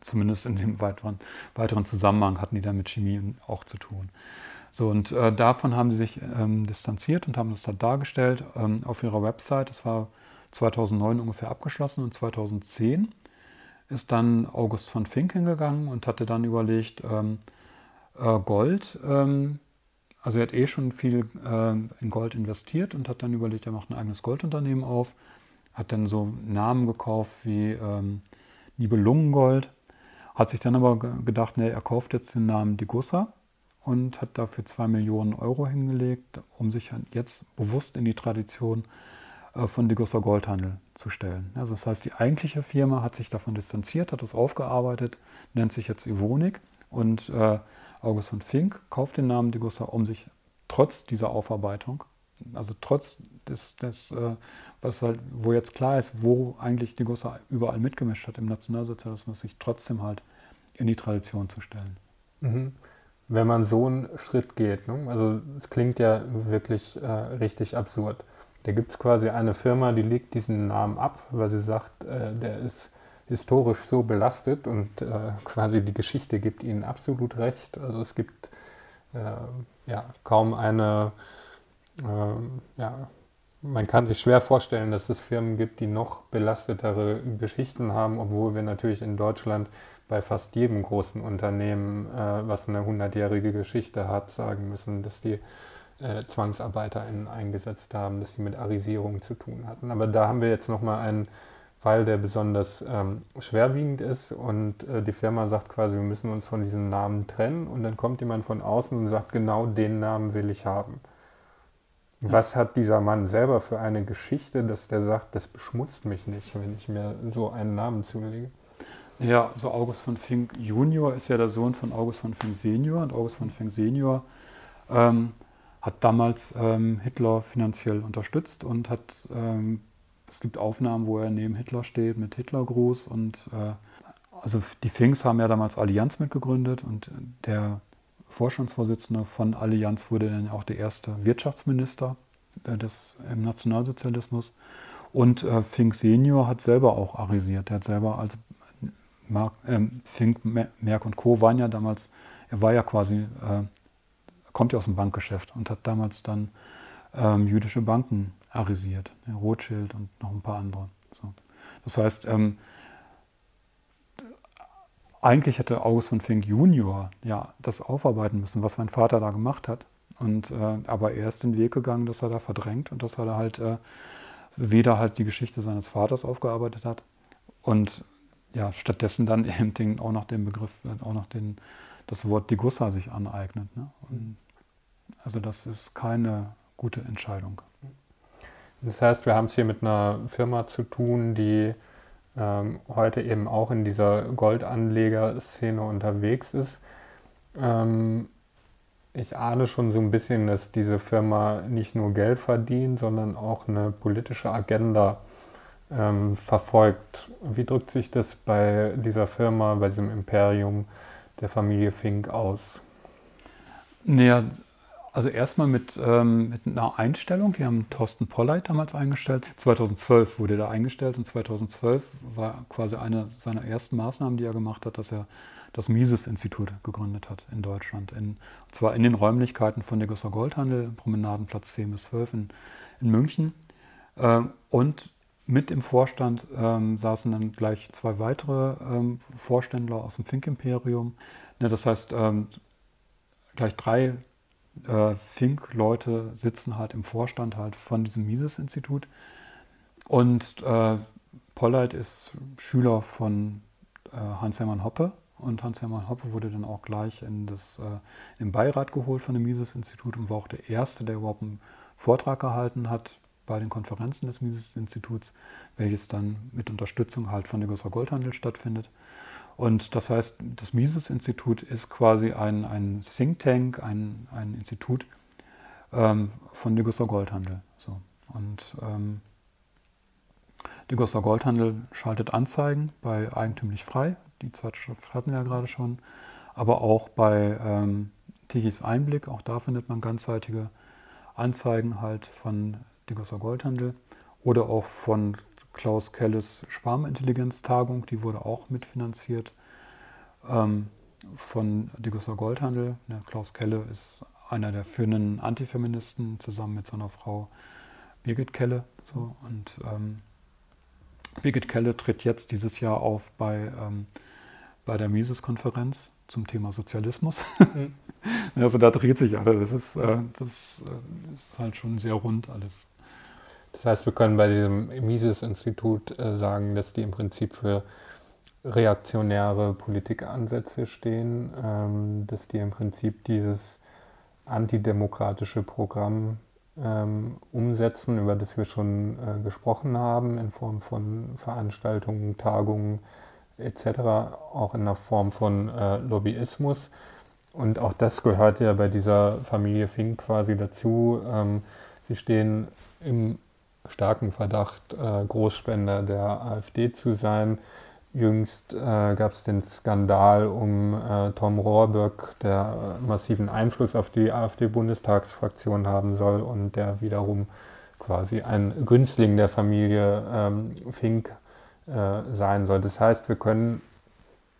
Speaker 1: zumindest in dem weiteren, weiteren Zusammenhang hatten die da mit Chemie auch zu tun. So, und äh, davon haben sie sich ähm, distanziert und haben das da dargestellt ähm, auf ihrer Website. Das war 2009 ungefähr abgeschlossen und 2010 ist dann August von Fink hingegangen und hatte dann überlegt, ähm, äh, Gold, ähm, also er hat eh schon viel äh, in Gold investiert und hat dann überlegt, er macht ein eigenes Goldunternehmen auf, hat dann so Namen gekauft wie ähm, Nibelungengold hat sich dann aber gedacht, nee, er kauft jetzt den Namen Degussa und hat dafür zwei Millionen Euro hingelegt, um sich jetzt bewusst in die Tradition äh, von Degussa Goldhandel zu stellen. Also das heißt, die eigentliche Firma hat sich davon distanziert, hat das aufgearbeitet, nennt sich jetzt Ivonik und äh, August von Fink kauft den Namen Degussa, um sich trotz dieser Aufarbeitung, also trotz des, des äh, was halt, wo jetzt klar ist, wo eigentlich die Gosse überall mitgemischt hat im Nationalsozialismus, sich trotzdem halt in die Tradition zu stellen.
Speaker 3: Mhm. Wenn man so einen Schritt geht, ne? also es klingt ja wirklich äh, richtig absurd. Da gibt es quasi eine Firma, die legt diesen Namen ab, weil sie sagt, äh, der ist historisch so belastet und äh, quasi die Geschichte gibt ihnen absolut recht. Also es gibt äh, ja kaum eine ähm, ja, man kann sich schwer vorstellen, dass es Firmen gibt, die noch belastetere Geschichten haben, obwohl wir natürlich in Deutschland bei fast jedem großen Unternehmen, äh, was eine hundertjährige Geschichte hat, sagen müssen, dass die äh, ZwangsarbeiterInnen eingesetzt haben, dass sie mit Arisierung zu tun hatten. Aber da haben wir jetzt nochmal einen Fall, der besonders ähm, schwerwiegend ist und äh, die Firma sagt quasi, wir müssen uns von diesem Namen trennen und dann kommt jemand von außen und sagt, genau den Namen will ich haben. Was hat dieser Mann selber für eine Geschichte, dass der sagt, das beschmutzt mich nicht, wenn ich mir so einen Namen zulege?
Speaker 1: Ja, so August von Fink Junior ist ja der Sohn von August von Fink Senior und August von Fink Senior ähm, hat damals ähm, Hitler finanziell unterstützt und hat, ähm, es gibt Aufnahmen, wo er neben Hitler steht mit Hitlergruß und äh, also die Finks haben ja damals Allianz mitgegründet und der Vorstandsvorsitzender von Allianz wurde dann auch der erste Wirtschaftsminister äh, des, im Nationalsozialismus. Und äh, Fink Senior hat selber auch arisiert. Er hat selber als Mark, äh, Fink, Merck und Co. waren ja damals, er war ja quasi, äh, kommt ja aus dem Bankgeschäft und hat damals dann ähm, jüdische Banken arisiert. Rothschild und noch ein paar andere. So. Das heißt, ähm, eigentlich hätte August von Fink Junior ja das aufarbeiten müssen, was sein Vater da gemacht hat. Und, äh, aber er ist den Weg gegangen, dass er da verdrängt und dass er da halt äh, weder halt die Geschichte seines Vaters aufgearbeitet hat und ja, stattdessen dann eben den, auch noch den Begriff, auch noch den, das Wort Digussa sich aneignet. Ne? Und, also das ist keine gute Entscheidung.
Speaker 3: Das heißt, wir haben es hier mit einer Firma zu tun, die ähm, heute eben auch in dieser Goldanleger-Szene unterwegs ist. Ähm, ich ahne schon so ein bisschen, dass diese Firma nicht nur Geld verdient, sondern auch eine politische Agenda ähm, verfolgt. Wie drückt sich das bei dieser Firma, bei diesem Imperium der Familie Fink aus?
Speaker 1: Naja, Also erstmal mit, ähm, mit einer Einstellung. Die haben Thorsten Polleit damals eingestellt. 2012 wurde er eingestellt und 2012 war quasi eine seiner ersten Maßnahmen, die er gemacht hat, dass er das Mises-Institut gegründet hat in Deutschland. In, und zwar in den Räumlichkeiten von Degussa Goldhandel, Promenadenplatz 10 bis 12 in, in München. Ähm, und mit im Vorstand ähm, saßen dann gleich zwei weitere ähm, Vorständler aus dem Fink-Imperium. Ja, das heißt, ähm, gleich drei äh, Fink-Leute sitzen halt im Vorstand halt von diesem Mises-Institut. Und äh, Polleit ist Schüler von äh, Hans-Hermann Hoppe. Und Hans-Hermann Hoppe wurde dann auch gleich in das, äh, im Beirat geholt von dem Mises-Institut und war auch der Erste, der überhaupt einen Vortrag gehalten hat bei den Konferenzen des Mises-Instituts, welches dann mit Unterstützung halt von Gosser Goldhandel stattfindet. Und das heißt, das Mises-Institut ist quasi ein, ein Think Tank, ein, ein Institut ähm, von Degussa Goldhandel. So. Und ähm, Degussa Goldhandel schaltet Anzeigen bei Eigentümlich Frei, die Zeitschrift hatten wir ja gerade schon, aber auch bei ähm, Tichys Einblick, auch da findet man ganzseitige Anzeigen halt von Degussa Goldhandel oder auch von Klaus Kelles Sparmintelligenz-Tagung, die wurde auch mitfinanziert ähm, von Degussa Goldhandel. Der Klaus Kelle ist einer der führenden Antifeministen zusammen mit seiner Frau Birgit Kelle. So. Und ähm, Birgit Kelle tritt jetzt dieses Jahr auf bei, ähm, bei der Mises-Konferenz zum Thema Sozialismus. Mhm. also da dreht sich alles. Das ist, äh, das äh, ist halt schon sehr rund alles.
Speaker 3: Das heißt, wir können bei diesem Mises-Institut äh, sagen, dass die im Prinzip für reaktionäre Politikansätze stehen, ähm, dass die im Prinzip dieses antidemokratische Programm ähm, umsetzen, über das wir schon äh, gesprochen haben, in Form von Veranstaltungen, Tagungen etc., auch in der Form von äh, Lobbyismus. Und auch das gehört ja bei dieser Familie Fink quasi dazu. Ähm, sie stehen im starken Verdacht, äh, Großspender der AfD zu sein. Jüngst äh, gab es den Skandal um äh, Tom Rohrböck, der massiven Einfluss auf die AfD-Bundestagsfraktion haben soll und der wiederum quasi ein Günstling der Familie ähm, Fink äh, sein soll. Das heißt, wir können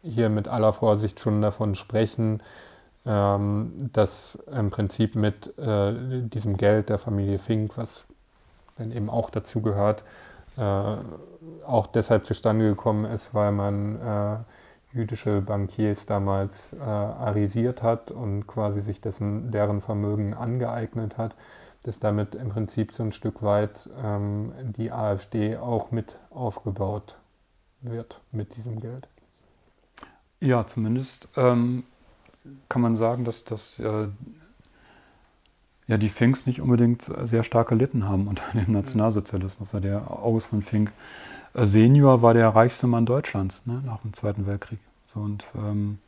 Speaker 3: hier mit aller Vorsicht schon davon sprechen, ähm, dass im Prinzip mit äh, diesem Geld der Familie Fink, was dann eben auch dazu gehört, äh, auch deshalb zustande gekommen ist, weil man äh, jüdische Bankiers damals äh, arisiert hat und quasi sich dessen, deren Vermögen angeeignet hat, dass damit im Prinzip so ein Stück weit ähm, die AfD auch mit aufgebaut wird mit diesem Geld.
Speaker 1: Ja, zumindest ähm, kann man sagen, dass das äh, ja, die Finks nicht unbedingt sehr stark gelitten haben unter dem Nationalsozialismus. Der August von Fink äh, Senior war der reichste Mann Deutschlands ne, nach dem Zweiten Weltkrieg. So, und, ähm,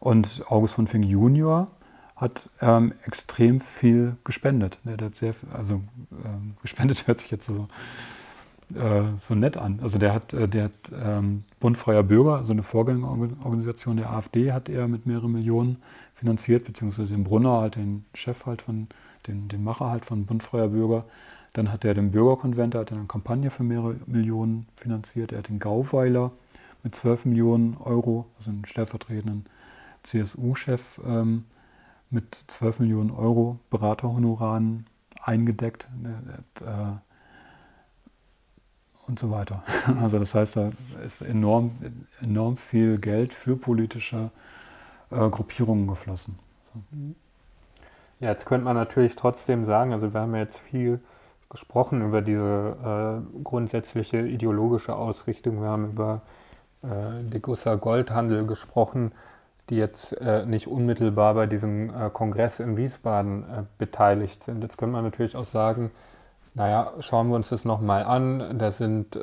Speaker 1: und August von Fink Junior hat ähm, extrem viel gespendet. Der hat sehr viel, also ähm, gespendet hört sich jetzt so, äh, so nett an. Also der hat, äh, der hat ähm, Bund Freier Bürger, also eine Vorgängerorganisation der AfD, hat er mit mehreren Millionen finanziert, beziehungsweise den Brunner, halt den Chef halt von, den, den Macher halt von Bund Freier Bürger. Dann hat er den Bürgerkonvent, er hat eine Kampagne für mehrere Millionen finanziert. Er hat den Gauweiler mit 12 Millionen Euro, also einen stellvertretenden CSU-Chef ähm, mit 12 Millionen Euro Beraterhonoraren eingedeckt. Äh, und so weiter. Also das heißt, da ist enorm, enorm viel Geld für politische äh, Gruppierungen geflossen. So.
Speaker 3: Ja, jetzt könnte man natürlich trotzdem sagen, also wir haben ja jetzt viel gesprochen über diese äh, grundsätzliche ideologische Ausrichtung. Wir haben über äh, Degussa Goldhandel gesprochen, die jetzt äh, nicht unmittelbar bei diesem äh, Kongress in Wiesbaden äh, beteiligt sind. Jetzt könnte man natürlich auch sagen, naja, schauen wir uns das nochmal an. Da sind, äh,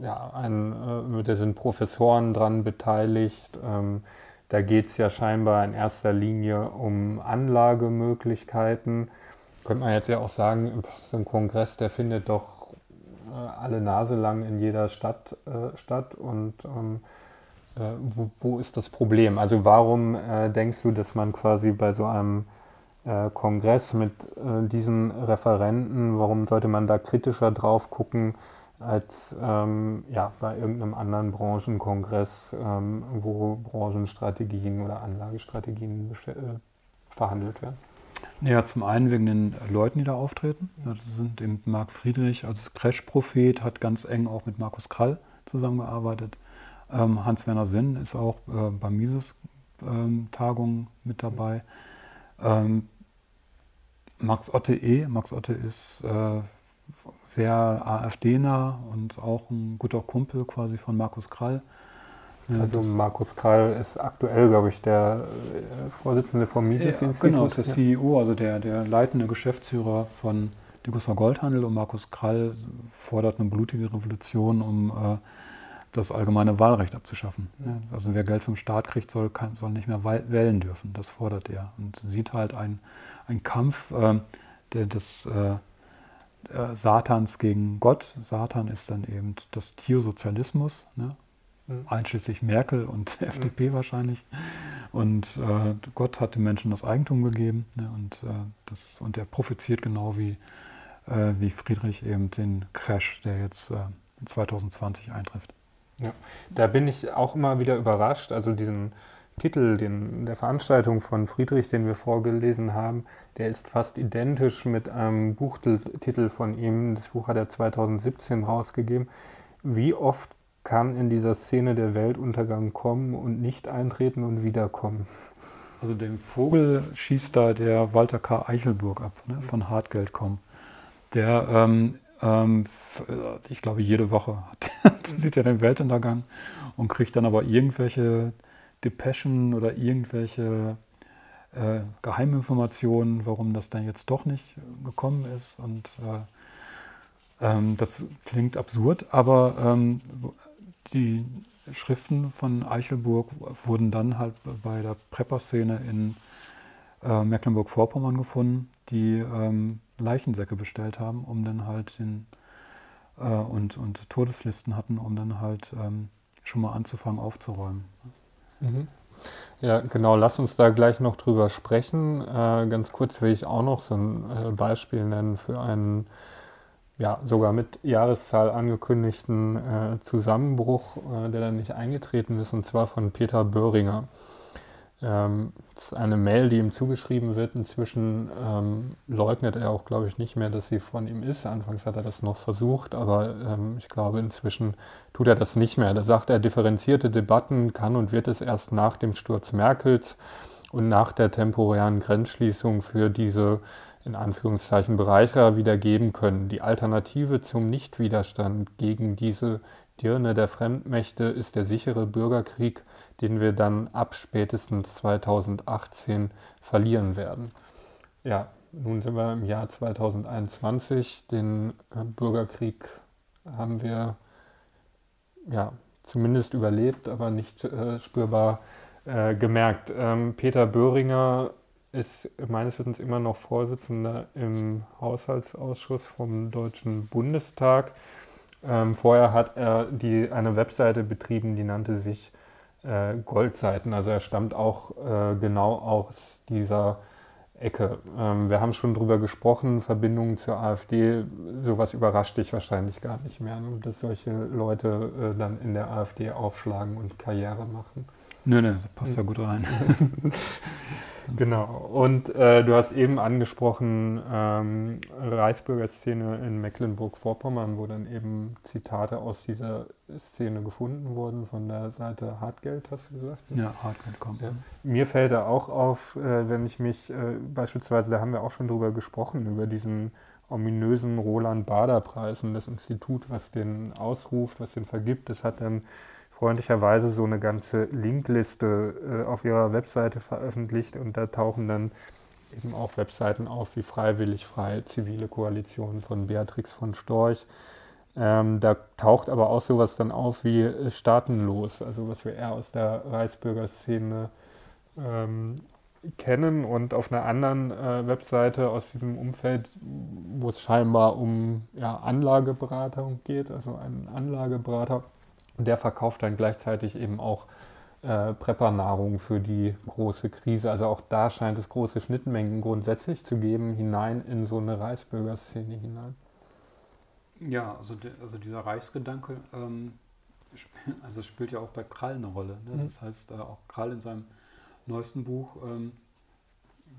Speaker 3: ja, ein, da sind Professoren dran beteiligt. Ähm, da geht es ja scheinbar in erster Linie um Anlagemöglichkeiten. Könnte man jetzt ja auch sagen, so ein Kongress, der findet doch äh, alle Nase lang in jeder Stadt äh, statt. Und ähm, äh, wo, wo, ist das Problem? Also warum äh, denkst du, dass man quasi bei so einem äh, Kongress mit äh, diesen Referenten, warum sollte man da kritischer drauf gucken als ähm, ja, bei irgendeinem anderen Branchenkongress, ähm, wo Branchenstrategien oder Anlagestrategien äh, verhandelt werden?
Speaker 1: Ja, zum einen wegen den Leuten, die da auftreten. Das sind eben Marc Friedrich als Crash-Prophet, hat ganz eng auch mit Markus Krall zusammengearbeitet. Ähm, Hans-Werner Sinn ist auch äh, bei Mises-Tagungen ähm, mit dabei. Ähm, Max Otte E. Max Otte ist äh, sehr AfD-nah und auch ein guter Kumpel quasi von Markus Krall.
Speaker 3: Ja, also Markus Krall ist aktuell, glaube ich, der äh, Vorsitzende vom Mises-Institut.
Speaker 1: Ja, genau, ist der CEO, also der, der leitende Geschäftsführer von Degussa Goldhandel und Markus Krall fordert eine blutige Revolution, um äh, das allgemeine Wahlrecht abzuschaffen. Ja. Also wer Geld vom Staat kriegt, soll, kann, soll nicht mehr wählen dürfen. Das fordert er und sieht halt einen Kampf äh, der, des äh, äh, Satans gegen Gott. Satan ist dann eben das Tiersozialismus. Ne? Mhm. einschließlich Merkel und mhm. FDP wahrscheinlich. Und äh, Gott hat den Menschen das Eigentum gegeben ne, und, äh, das, und er profitiert genau wie, äh, wie Friedrich eben den Crash, der jetzt 2020 äh, eintrifft.
Speaker 3: Ja, da bin ich auch immer wieder überrascht. Also diesen Titel den, der Veranstaltung von Friedrich, den wir vorgelesen haben, der ist fast identisch mit einem Buchtitel von ihm. Das Buch hat er 2017 rausgegeben. Wie oft kann in dieser Szene der Weltuntergang kommen und nicht eintreten und wiederkommen.
Speaker 1: Also den Vogel schießt da der Walter K. Eichelburg ab, ne, von Hartgeld.com. Der, ähm, ähm, ich glaube, jede Woche sieht er den Weltuntergang und kriegt dann aber irgendwelche Depeschen oder irgendwelche äh, Geheiminformationen, warum das dann jetzt doch nicht gekommen ist. Und äh, ähm, das klingt absurd, aber ähm, die Schriften von Eichelburg wurden dann halt bei der Prepper-Szene in äh, Mecklenburg-Vorpommern gefunden, die ähm, Leichensäcke bestellt haben, um dann halt den äh, und, und Todeslisten hatten, um dann halt ähm, schon mal anzufangen aufzuräumen.
Speaker 3: Mhm. Ja, genau, lass uns da gleich noch drüber sprechen. Äh, ganz kurz will ich auch noch so ein äh, Beispiel nennen für einen ja, sogar mit Jahreszahl angekündigten äh, Zusammenbruch, äh, der dann nicht eingetreten ist, und zwar von Peter Böhringer. Ähm, eine Mail, die ihm zugeschrieben wird. Inzwischen ähm, leugnet er auch, glaube ich, nicht mehr, dass sie von ihm ist. Anfangs hat er das noch versucht, aber ähm, ich glaube, inzwischen tut er das nicht mehr. Da sagt er, differenzierte Debatten kann und wird es erst nach dem Sturz Merkels und nach der temporären Grenzschließung für diese in Anführungszeichen Bereicherer wieder geben können. Die Alternative zum Nichtwiderstand gegen diese Dirne der Fremdmächte ist der sichere Bürgerkrieg, den wir dann ab spätestens 2018 verlieren werden. Ja, nun sind wir im Jahr 2021. Den äh, Bürgerkrieg haben wir ja zumindest überlebt, aber nicht äh, spürbar äh, gemerkt. Ähm, Peter Böhringer ist meines Wissens immer noch Vorsitzender im Haushaltsausschuss vom Deutschen Bundestag. Ähm, vorher hat er die, eine Webseite betrieben, die nannte sich äh, Goldseiten. Also er stammt auch äh, genau aus dieser Ecke. Ähm, wir haben schon darüber gesprochen, Verbindungen zur AfD. Sowas überrascht dich wahrscheinlich gar nicht mehr, ne? dass solche Leute äh, dann in der AfD aufschlagen und Karriere machen.
Speaker 1: Nö, nö, das passt ja gut rein.
Speaker 3: Genau. Und äh, du hast eben angesprochen, ähm, Reichsbürgerszene in Mecklenburg-Vorpommern, wo dann eben Zitate aus dieser Szene gefunden wurden von der Seite Hartgeld, hast du gesagt?
Speaker 1: Ja, Hartgeld kommt. Ja.
Speaker 3: Mir fällt da auch auf, äh, wenn ich mich äh, beispielsweise, da haben wir auch schon drüber gesprochen, über diesen ominösen Roland Bader-Preis und das Institut, was den ausruft, was den vergibt, das hat dann freundlicherweise so eine ganze Linkliste äh, auf ihrer Webseite veröffentlicht und da tauchen dann eben auch Webseiten auf wie Freiwillig Frei, Zivile Koalition von Beatrix von Storch. Ähm, da taucht aber auch sowas dann auf wie äh, Staatenlos, also was wir eher aus der Reichsbürgerszene ähm, kennen und auf einer anderen äh, Webseite aus diesem Umfeld, wo es scheinbar um ja, Anlageberatung geht, also einen Anlageberater und der verkauft dann gleichzeitig eben auch äh, Preppernahrung für die große Krise. Also auch da scheint es große Schnittmengen grundsätzlich zu geben, hinein in so eine Reichsbürgerszene hinein.
Speaker 1: Ja, also, de, also dieser Reichsgedanke ähm, also spielt ja auch bei Krall eine Rolle. Ne? Mhm. Das heißt, äh, auch Krall in seinem neuesten Buch, ähm,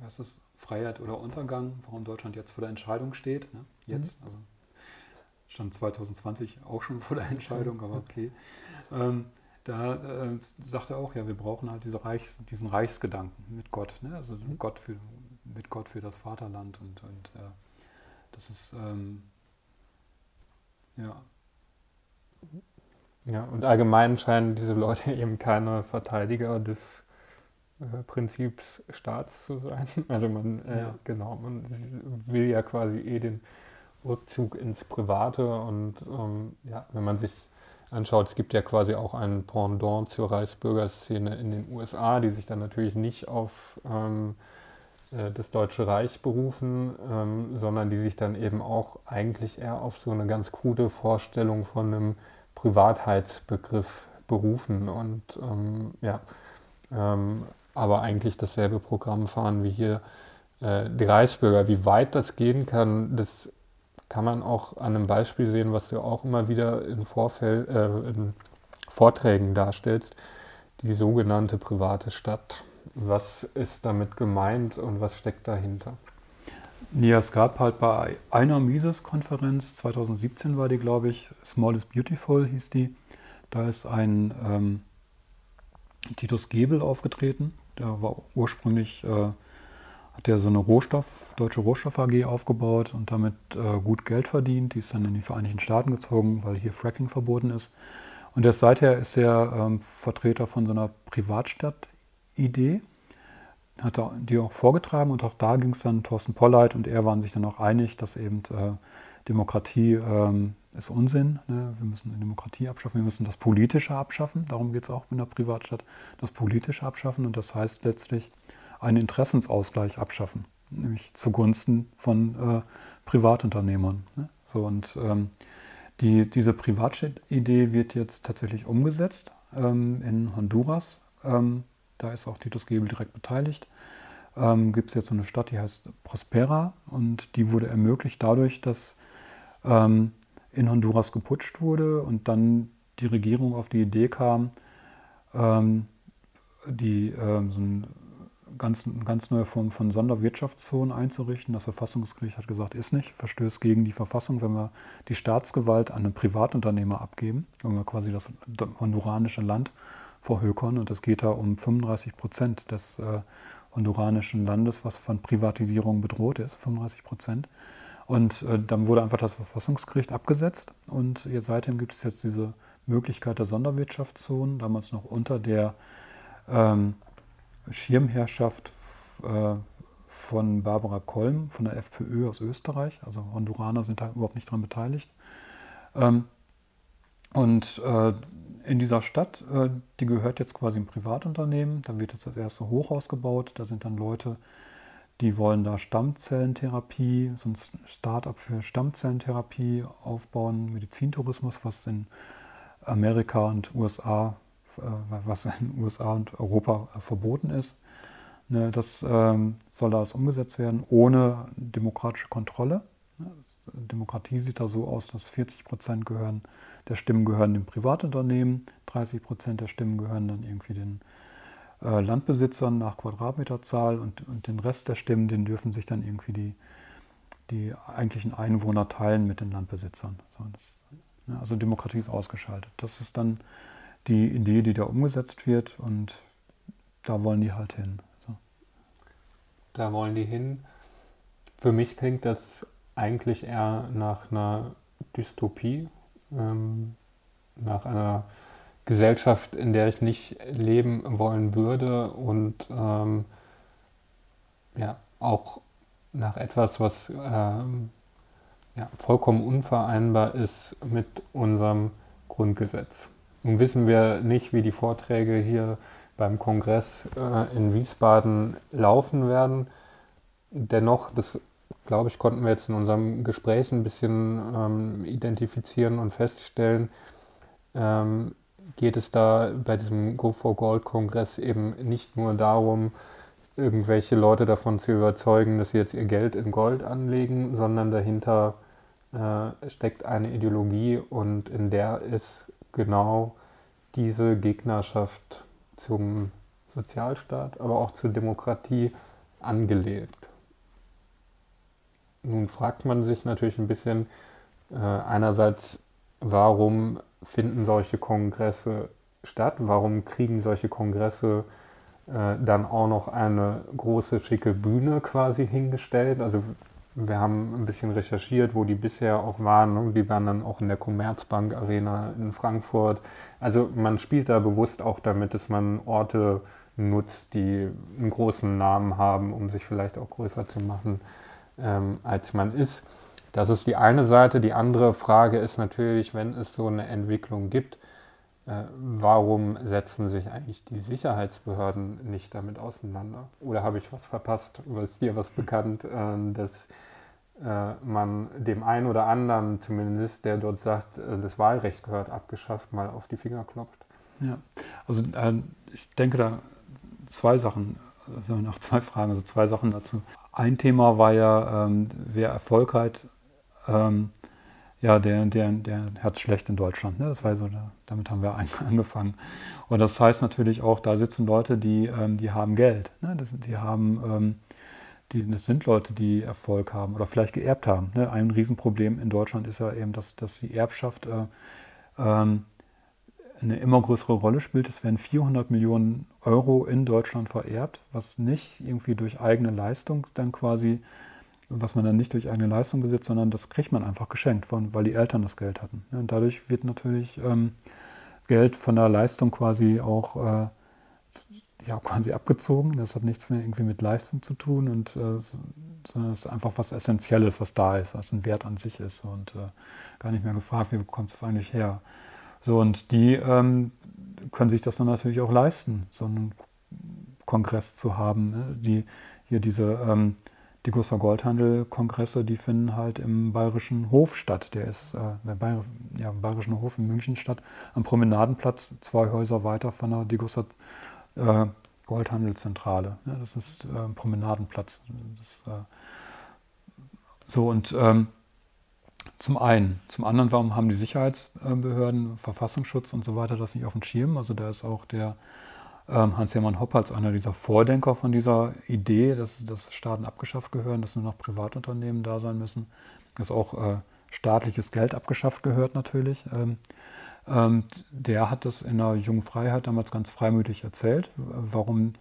Speaker 1: was ist Freiheit oder Untergang, warum Deutschland jetzt vor der Entscheidung steht. Ne? Jetzt, mhm. also stand 2020 auch schon vor der Entscheidung, aber okay. Ähm, da äh, sagt er auch, ja, wir brauchen halt diese Reichs, diesen Reichsgedanken mit Gott, ne? also mhm. Gott für, mit Gott für das Vaterland und, und äh, das ist, ähm, ja.
Speaker 3: Ja, und allgemein scheinen diese Leute eben keine Verteidiger des äh, Prinzips Staats zu sein. Also man, äh, ja. genau, man will ja quasi eh den Rückzug ins Private und ähm, ja, wenn man sich anschaut, es gibt ja quasi auch ein Pendant zur Reichsbürgerszene in den USA, die sich dann natürlich nicht auf ähm, äh, das Deutsche Reich berufen, ähm, sondern die sich dann eben auch eigentlich eher auf so eine ganz krude Vorstellung von einem Privatheitsbegriff berufen und ähm, ja, ähm, aber eigentlich dasselbe Programm fahren wie hier äh, die Reichsbürger. Wie weit das gehen kann, das kann man auch an einem Beispiel sehen, was du auch immer wieder in, Vorfeld, äh, in Vorträgen darstellst, die sogenannte private Stadt. Was ist damit gemeint und was steckt dahinter?
Speaker 1: Ja, es gab halt bei einer Mises-Konferenz, 2017 war die, glaube ich, Small is Beautiful hieß die. Da ist ein ähm, Titus Gebel aufgetreten. Der war ursprünglich äh, hat er so eine Rohstoff, deutsche Rohstoff AG aufgebaut und damit äh, gut Geld verdient. Die ist dann in die Vereinigten Staaten gezogen, weil hier Fracking verboten ist. Und erst seither ist er ähm, Vertreter von so einer Privatstadt-Idee. Hat er die auch vorgetragen und auch da ging es dann, Thorsten Polleit und er waren sich dann auch einig, dass eben äh, Demokratie ähm, ist Unsinn. Ne? Wir müssen die Demokratie abschaffen, wir müssen das Politische abschaffen. Darum geht es auch mit der Privatstadt. Das Politische abschaffen und das heißt letztlich, einen Interessensausgleich abschaffen, nämlich zugunsten von äh, Privatunternehmern. Ne? So, und ähm, die, diese Privatjet-Idee wird jetzt tatsächlich umgesetzt ähm, in Honduras. Ähm, da ist auch Titus Gebel direkt beteiligt. Ähm, Gibt es jetzt so eine Stadt, die heißt Prospera und die wurde ermöglicht dadurch, dass ähm, in Honduras geputscht wurde und dann die Regierung auf die Idee kam, ähm, die ähm, so ein ganz, ganz neue Form von Sonderwirtschaftszonen einzurichten. Das Verfassungsgericht hat gesagt, ist nicht, verstößt gegen die Verfassung, wenn wir die Staatsgewalt an einen Privatunternehmer abgeben, wenn wir quasi das honduranische Land verhökern. Und es geht da um 35 Prozent des äh, honduranischen Landes, was von Privatisierung bedroht ist, 35 Prozent. Und äh, dann wurde einfach das Verfassungsgericht abgesetzt und jetzt, seitdem gibt es jetzt diese Möglichkeit der Sonderwirtschaftszonen, damals noch unter der ähm, Schirmherrschaft äh, von Barbara Kolm von der FPÖ aus Österreich. Also Honduraner sind da überhaupt nicht dran beteiligt. Ähm, und äh, in dieser Stadt, äh, die gehört jetzt quasi ein Privatunternehmen. Da wird jetzt das erste Hochhaus gebaut. Da sind dann Leute, die wollen da Stammzellentherapie, so ein Start-up für Stammzellentherapie aufbauen, Medizintourismus, was in Amerika und USA was in den USA und Europa verboten ist. Ne, das ähm, soll alles umgesetzt werden ohne demokratische Kontrolle. Demokratie sieht da so aus, dass 40 Prozent gehören, der Stimmen gehören dem Privatunternehmen, 30 Prozent der Stimmen gehören dann irgendwie den äh, Landbesitzern nach Quadratmeterzahl und, und den Rest der Stimmen, den dürfen sich dann irgendwie die, die eigentlichen Einwohner teilen mit den Landbesitzern. Ne, also Demokratie ist ausgeschaltet. Das ist dann die Idee, die da umgesetzt wird und da wollen die halt hin. So.
Speaker 3: Da wollen die hin. Für mich klingt das eigentlich eher nach einer Dystopie, ähm, nach einer Gesellschaft, in der ich nicht leben wollen würde und ähm, ja, auch nach etwas, was ähm, ja, vollkommen unvereinbar ist mit unserem Grundgesetz. Nun wissen wir nicht, wie die Vorträge hier beim Kongress äh, in Wiesbaden laufen werden. Dennoch, das glaube ich, konnten wir jetzt in unserem Gespräch ein bisschen ähm, identifizieren und feststellen, ähm, geht es da bei diesem Go for Gold Kongress eben nicht nur darum, irgendwelche Leute davon zu überzeugen, dass sie jetzt ihr Geld in Gold anlegen, sondern dahinter äh, steckt eine Ideologie und in der ist genau diese Gegnerschaft zum Sozialstaat, aber auch zur Demokratie angelegt. Nun fragt man sich natürlich ein bisschen äh, einerseits, warum finden solche Kongresse statt? Warum kriegen solche Kongresse äh, dann auch noch eine große schicke Bühne quasi hingestellt? Also wir haben ein bisschen recherchiert, wo die bisher auch waren. Und die waren dann auch in der Commerzbank Arena in Frankfurt. Also man spielt da bewusst auch damit, dass man Orte nutzt, die einen großen Namen haben, um sich vielleicht auch größer zu machen, ähm, als man ist. Das ist die eine Seite. Die andere Frage ist natürlich, wenn es so eine Entwicklung gibt, warum setzen sich eigentlich die Sicherheitsbehörden nicht damit auseinander? Oder habe ich was verpasst? Oder ist dir was bekannt, äh, dass äh, man dem einen oder anderen, zumindest der dort sagt, äh, das Wahlrecht gehört abgeschafft, mal auf die Finger klopft?
Speaker 1: Ja, also äh, ich denke da zwei Sachen, also noch zwei Fragen, also zwei Sachen dazu. Ein Thema war ja, ähm, wer Erfolg hat, ähm, ja, der, der, der hat schlecht in Deutschland. Ne? Das war so, damit haben wir angefangen. Und das heißt natürlich auch, da sitzen Leute, die, ähm, die haben Geld. Ne? Das, die haben, ähm, die, das sind Leute, die Erfolg haben oder vielleicht geerbt haben. Ne? Ein Riesenproblem in Deutschland ist ja eben, dass, dass die Erbschaft äh, ähm, eine immer größere Rolle spielt. Es werden 400 Millionen Euro in Deutschland vererbt, was nicht irgendwie durch eigene Leistung dann quasi, was man dann nicht durch eigene Leistung besitzt, sondern das kriegt man einfach geschenkt, von, weil die Eltern das Geld hatten. Und dadurch wird natürlich ähm, Geld von der Leistung quasi auch äh, ja, quasi abgezogen. Das hat nichts mehr irgendwie mit Leistung zu tun, und, äh, sondern es ist einfach was Essentielles, was da ist, was ein Wert an sich ist und äh, gar nicht mehr gefragt, wie bekommt es eigentlich her. So, und die ähm, können sich das dann natürlich auch leisten, so einen Kongress zu haben. Ne? Die, hier diese ähm, die Gustav Goldhandel-Kongresse, die finden halt im Bayerischen Hof statt. Der ist äh, der Bayer, ja, im Bayerischen Hof in München statt, am Promenadenplatz, zwei Häuser weiter von der Degussa äh, Goldhandelszentrale. Ja, das ist äh, Promenadenplatz. Das, äh, so und ähm, zum einen. Zum anderen, warum haben die Sicherheitsbehörden, Verfassungsschutz und so weiter das nicht auf dem Schirm? Also da ist auch der Hans-Hermann Hopp als einer dieser Vordenker von dieser Idee, dass, dass Staaten abgeschafft gehören, dass nur noch Privatunternehmen da sein müssen, dass auch äh, staatliches Geld abgeschafft gehört natürlich. Ähm, ähm, der hat das in der Jungen Freiheit damals ganz freimütig erzählt, warum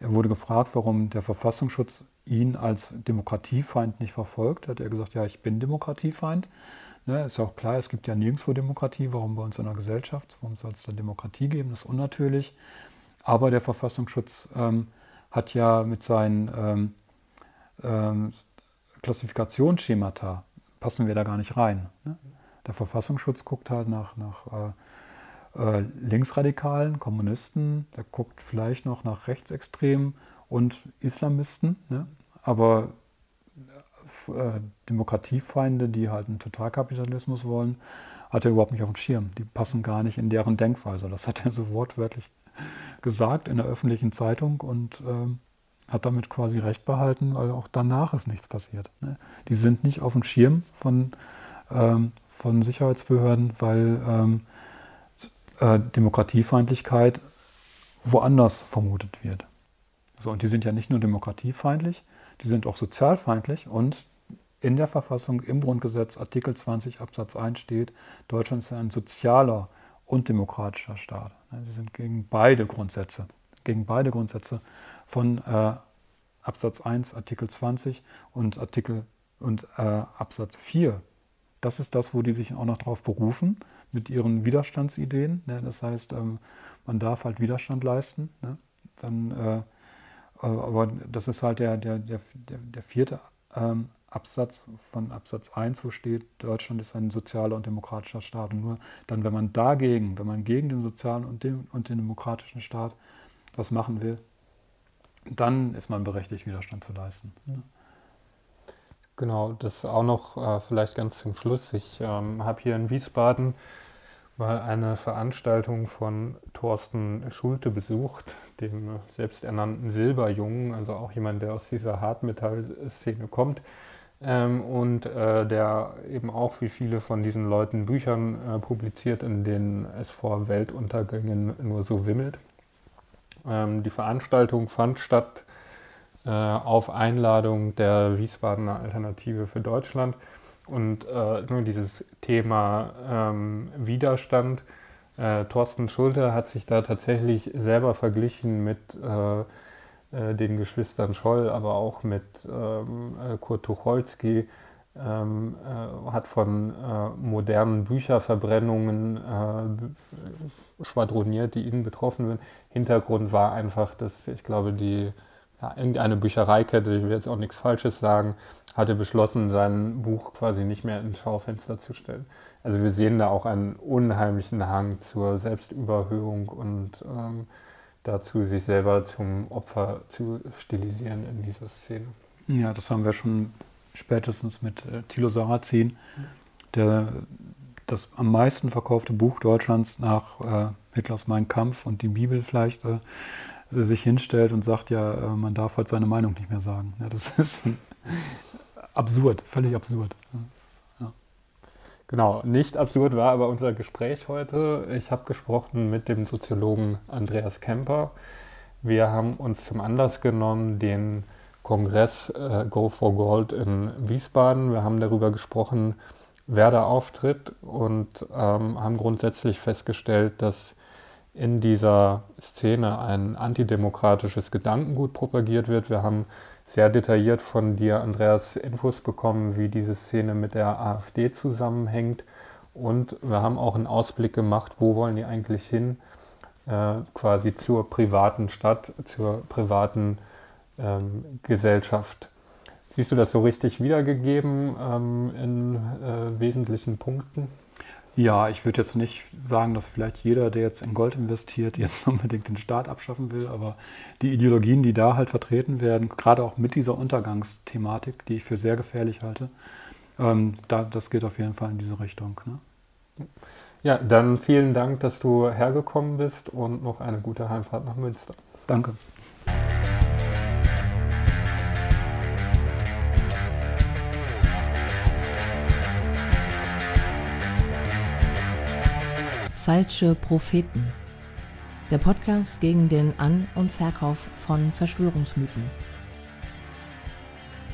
Speaker 1: er wurde gefragt, warum der Verfassungsschutz ihn als Demokratiefeind nicht verfolgt. Hat er gesagt, ja, ich bin Demokratiefeind. Ne, ist ja auch klar, es gibt ja nirgendwo Demokratie. Warum bei uns in einer Gesellschaft? Warum soll es da Demokratie geben? Das ist unnatürlich. Aber der Verfassungsschutz ähm, hat ja mit seinen ähm, ähm, Klassifikationsschemata, passen wir da gar nicht rein. Ne? Der Verfassungsschutz guckt halt nach, nach äh, äh, Linksradikalen, Kommunisten, der guckt vielleicht noch nach Rechtsextremen und Islamisten. Ne? Aber äh, Demokratiefeinde, die halt einen Totalkapitalismus wollen, hat er überhaupt nicht auf dem Schirm. Die passen gar nicht in deren Denkweise. Das hat er so wortwörtlich gesagt in der öffentlichen Zeitung und ähm, hat damit quasi recht behalten, weil auch danach ist nichts passiert. Ne? Die sind nicht auf dem Schirm von, ähm, von Sicherheitsbehörden, weil ähm, äh, Demokratiefeindlichkeit woanders vermutet wird. So, und die sind ja nicht nur demokratiefeindlich, die sind auch sozialfeindlich und in der Verfassung, im Grundgesetz, Artikel 20 Absatz 1 steht, Deutschland ist ein sozialer und demokratischer Staat. Die sind gegen beide Grundsätze, gegen beide Grundsätze von äh, Absatz 1, Artikel 20 und Artikel und äh, Absatz 4. Das ist das, wo die sich auch noch darauf berufen mit ihren Widerstandsideen. Ne? Das heißt, ähm, man darf halt Widerstand leisten. Ne? Dann äh, äh, aber das ist halt der, der, der, der vierte ähm, Absatz von Absatz 1, wo steht, Deutschland ist ein sozialer und demokratischer Staat. Und nur dann, wenn man dagegen, wenn man gegen den sozialen und den, und den demokratischen Staat was machen will, dann ist man berechtigt, Widerstand zu leisten. Ne?
Speaker 3: Genau, das auch noch äh, vielleicht ganz zum Schluss. Ich ähm, habe hier in Wiesbaden mal eine Veranstaltung von Thorsten Schulte besucht, dem selbsternannten Silberjungen, also auch jemand, der aus dieser Hartmetall-Szene kommt ähm, und äh, der eben auch wie viele von diesen Leuten Büchern äh, publiziert, in denen es vor Weltuntergängen nur so wimmelt. Ähm, die Veranstaltung fand statt äh, auf Einladung der Wiesbadener Alternative für Deutschland und äh, nur dieses Thema ähm, Widerstand. Äh, Thorsten Schulte hat sich da tatsächlich selber verglichen mit äh, den Geschwistern Scholl, aber auch mit ähm, äh, Kurt Tucholsky, ähm, äh, hat von äh, modernen Bücherverbrennungen äh, schwadroniert, die ihnen betroffen sind. Hintergrund war einfach, dass ich glaube, die ja, irgendeine Büchereikette, ich will jetzt auch nichts Falsches sagen, hatte beschlossen, sein Buch quasi nicht mehr ins Schaufenster zu stellen. Also wir sehen da auch einen unheimlichen Hang zur Selbstüberhöhung und ähm, dazu, sich selber zum Opfer zu stilisieren in dieser Szene.
Speaker 1: Ja, das haben wir schon spätestens mit äh, Thilo Sarrazin, der das am meisten verkaufte Buch Deutschlands nach äh, Hitlers Mein Kampf und die Bibel vielleicht äh, sich hinstellt und sagt, ja, äh, man darf halt seine Meinung nicht mehr sagen. Ja, das ist absurd, völlig absurd.
Speaker 3: Genau, nicht absurd war aber unser Gespräch heute. Ich habe gesprochen mit dem Soziologen Andreas Kemper. Wir haben uns zum Anlass genommen, den Kongress äh, Go for Gold in Wiesbaden. Wir haben darüber gesprochen, wer da auftritt und ähm, haben grundsätzlich festgestellt, dass in dieser Szene ein antidemokratisches Gedankengut propagiert wird. Wir haben sehr detailliert von dir, Andreas, Infos bekommen, wie diese Szene mit der AfD zusammenhängt. Und wir haben auch einen Ausblick gemacht, wo wollen die eigentlich hin, äh, quasi zur privaten Stadt, zur privaten ähm, Gesellschaft. Siehst du das so richtig wiedergegeben ähm, in äh, wesentlichen Punkten?
Speaker 1: Ja, ich würde jetzt nicht sagen, dass vielleicht jeder, der jetzt in Gold investiert, jetzt unbedingt den Staat abschaffen will, aber die Ideologien, die da halt vertreten werden, gerade auch mit dieser Untergangsthematik, die ich für sehr gefährlich halte, ähm, da, das geht auf jeden Fall in diese Richtung. Ne?
Speaker 3: Ja, dann vielen Dank, dass du hergekommen bist und noch eine gute Heimfahrt nach Münster.
Speaker 1: Danke.
Speaker 2: Falsche Propheten. Der Podcast gegen den An- und Verkauf von Verschwörungsmythen.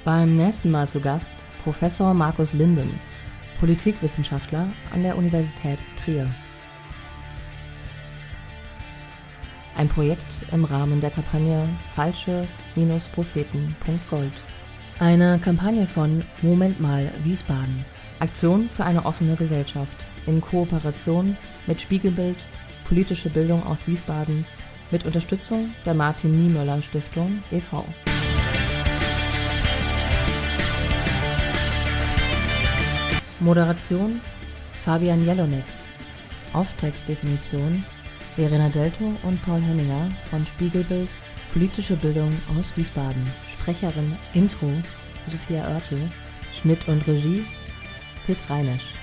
Speaker 2: Beim nächsten Mal zu Gast Professor Markus Linden, Politikwissenschaftler an der Universität Trier. Ein Projekt im Rahmen der Kampagne Falsche-Propheten.gold. Eine Kampagne von Moment mal Wiesbaden. Aktion für eine offene Gesellschaft in Kooperation mit Spiegelbild, politische Bildung aus Wiesbaden mit Unterstützung der Martin Niemöller Stiftung e.V. Moderation Fabian Jelonek. Auftextdefinition Verena Delto und Paul Henninger von Spiegelbild Politische Bildung aus Wiesbaden. Sprecherin Intro Sophia Oertel. Schnitt und Regie Pitt Reinisch.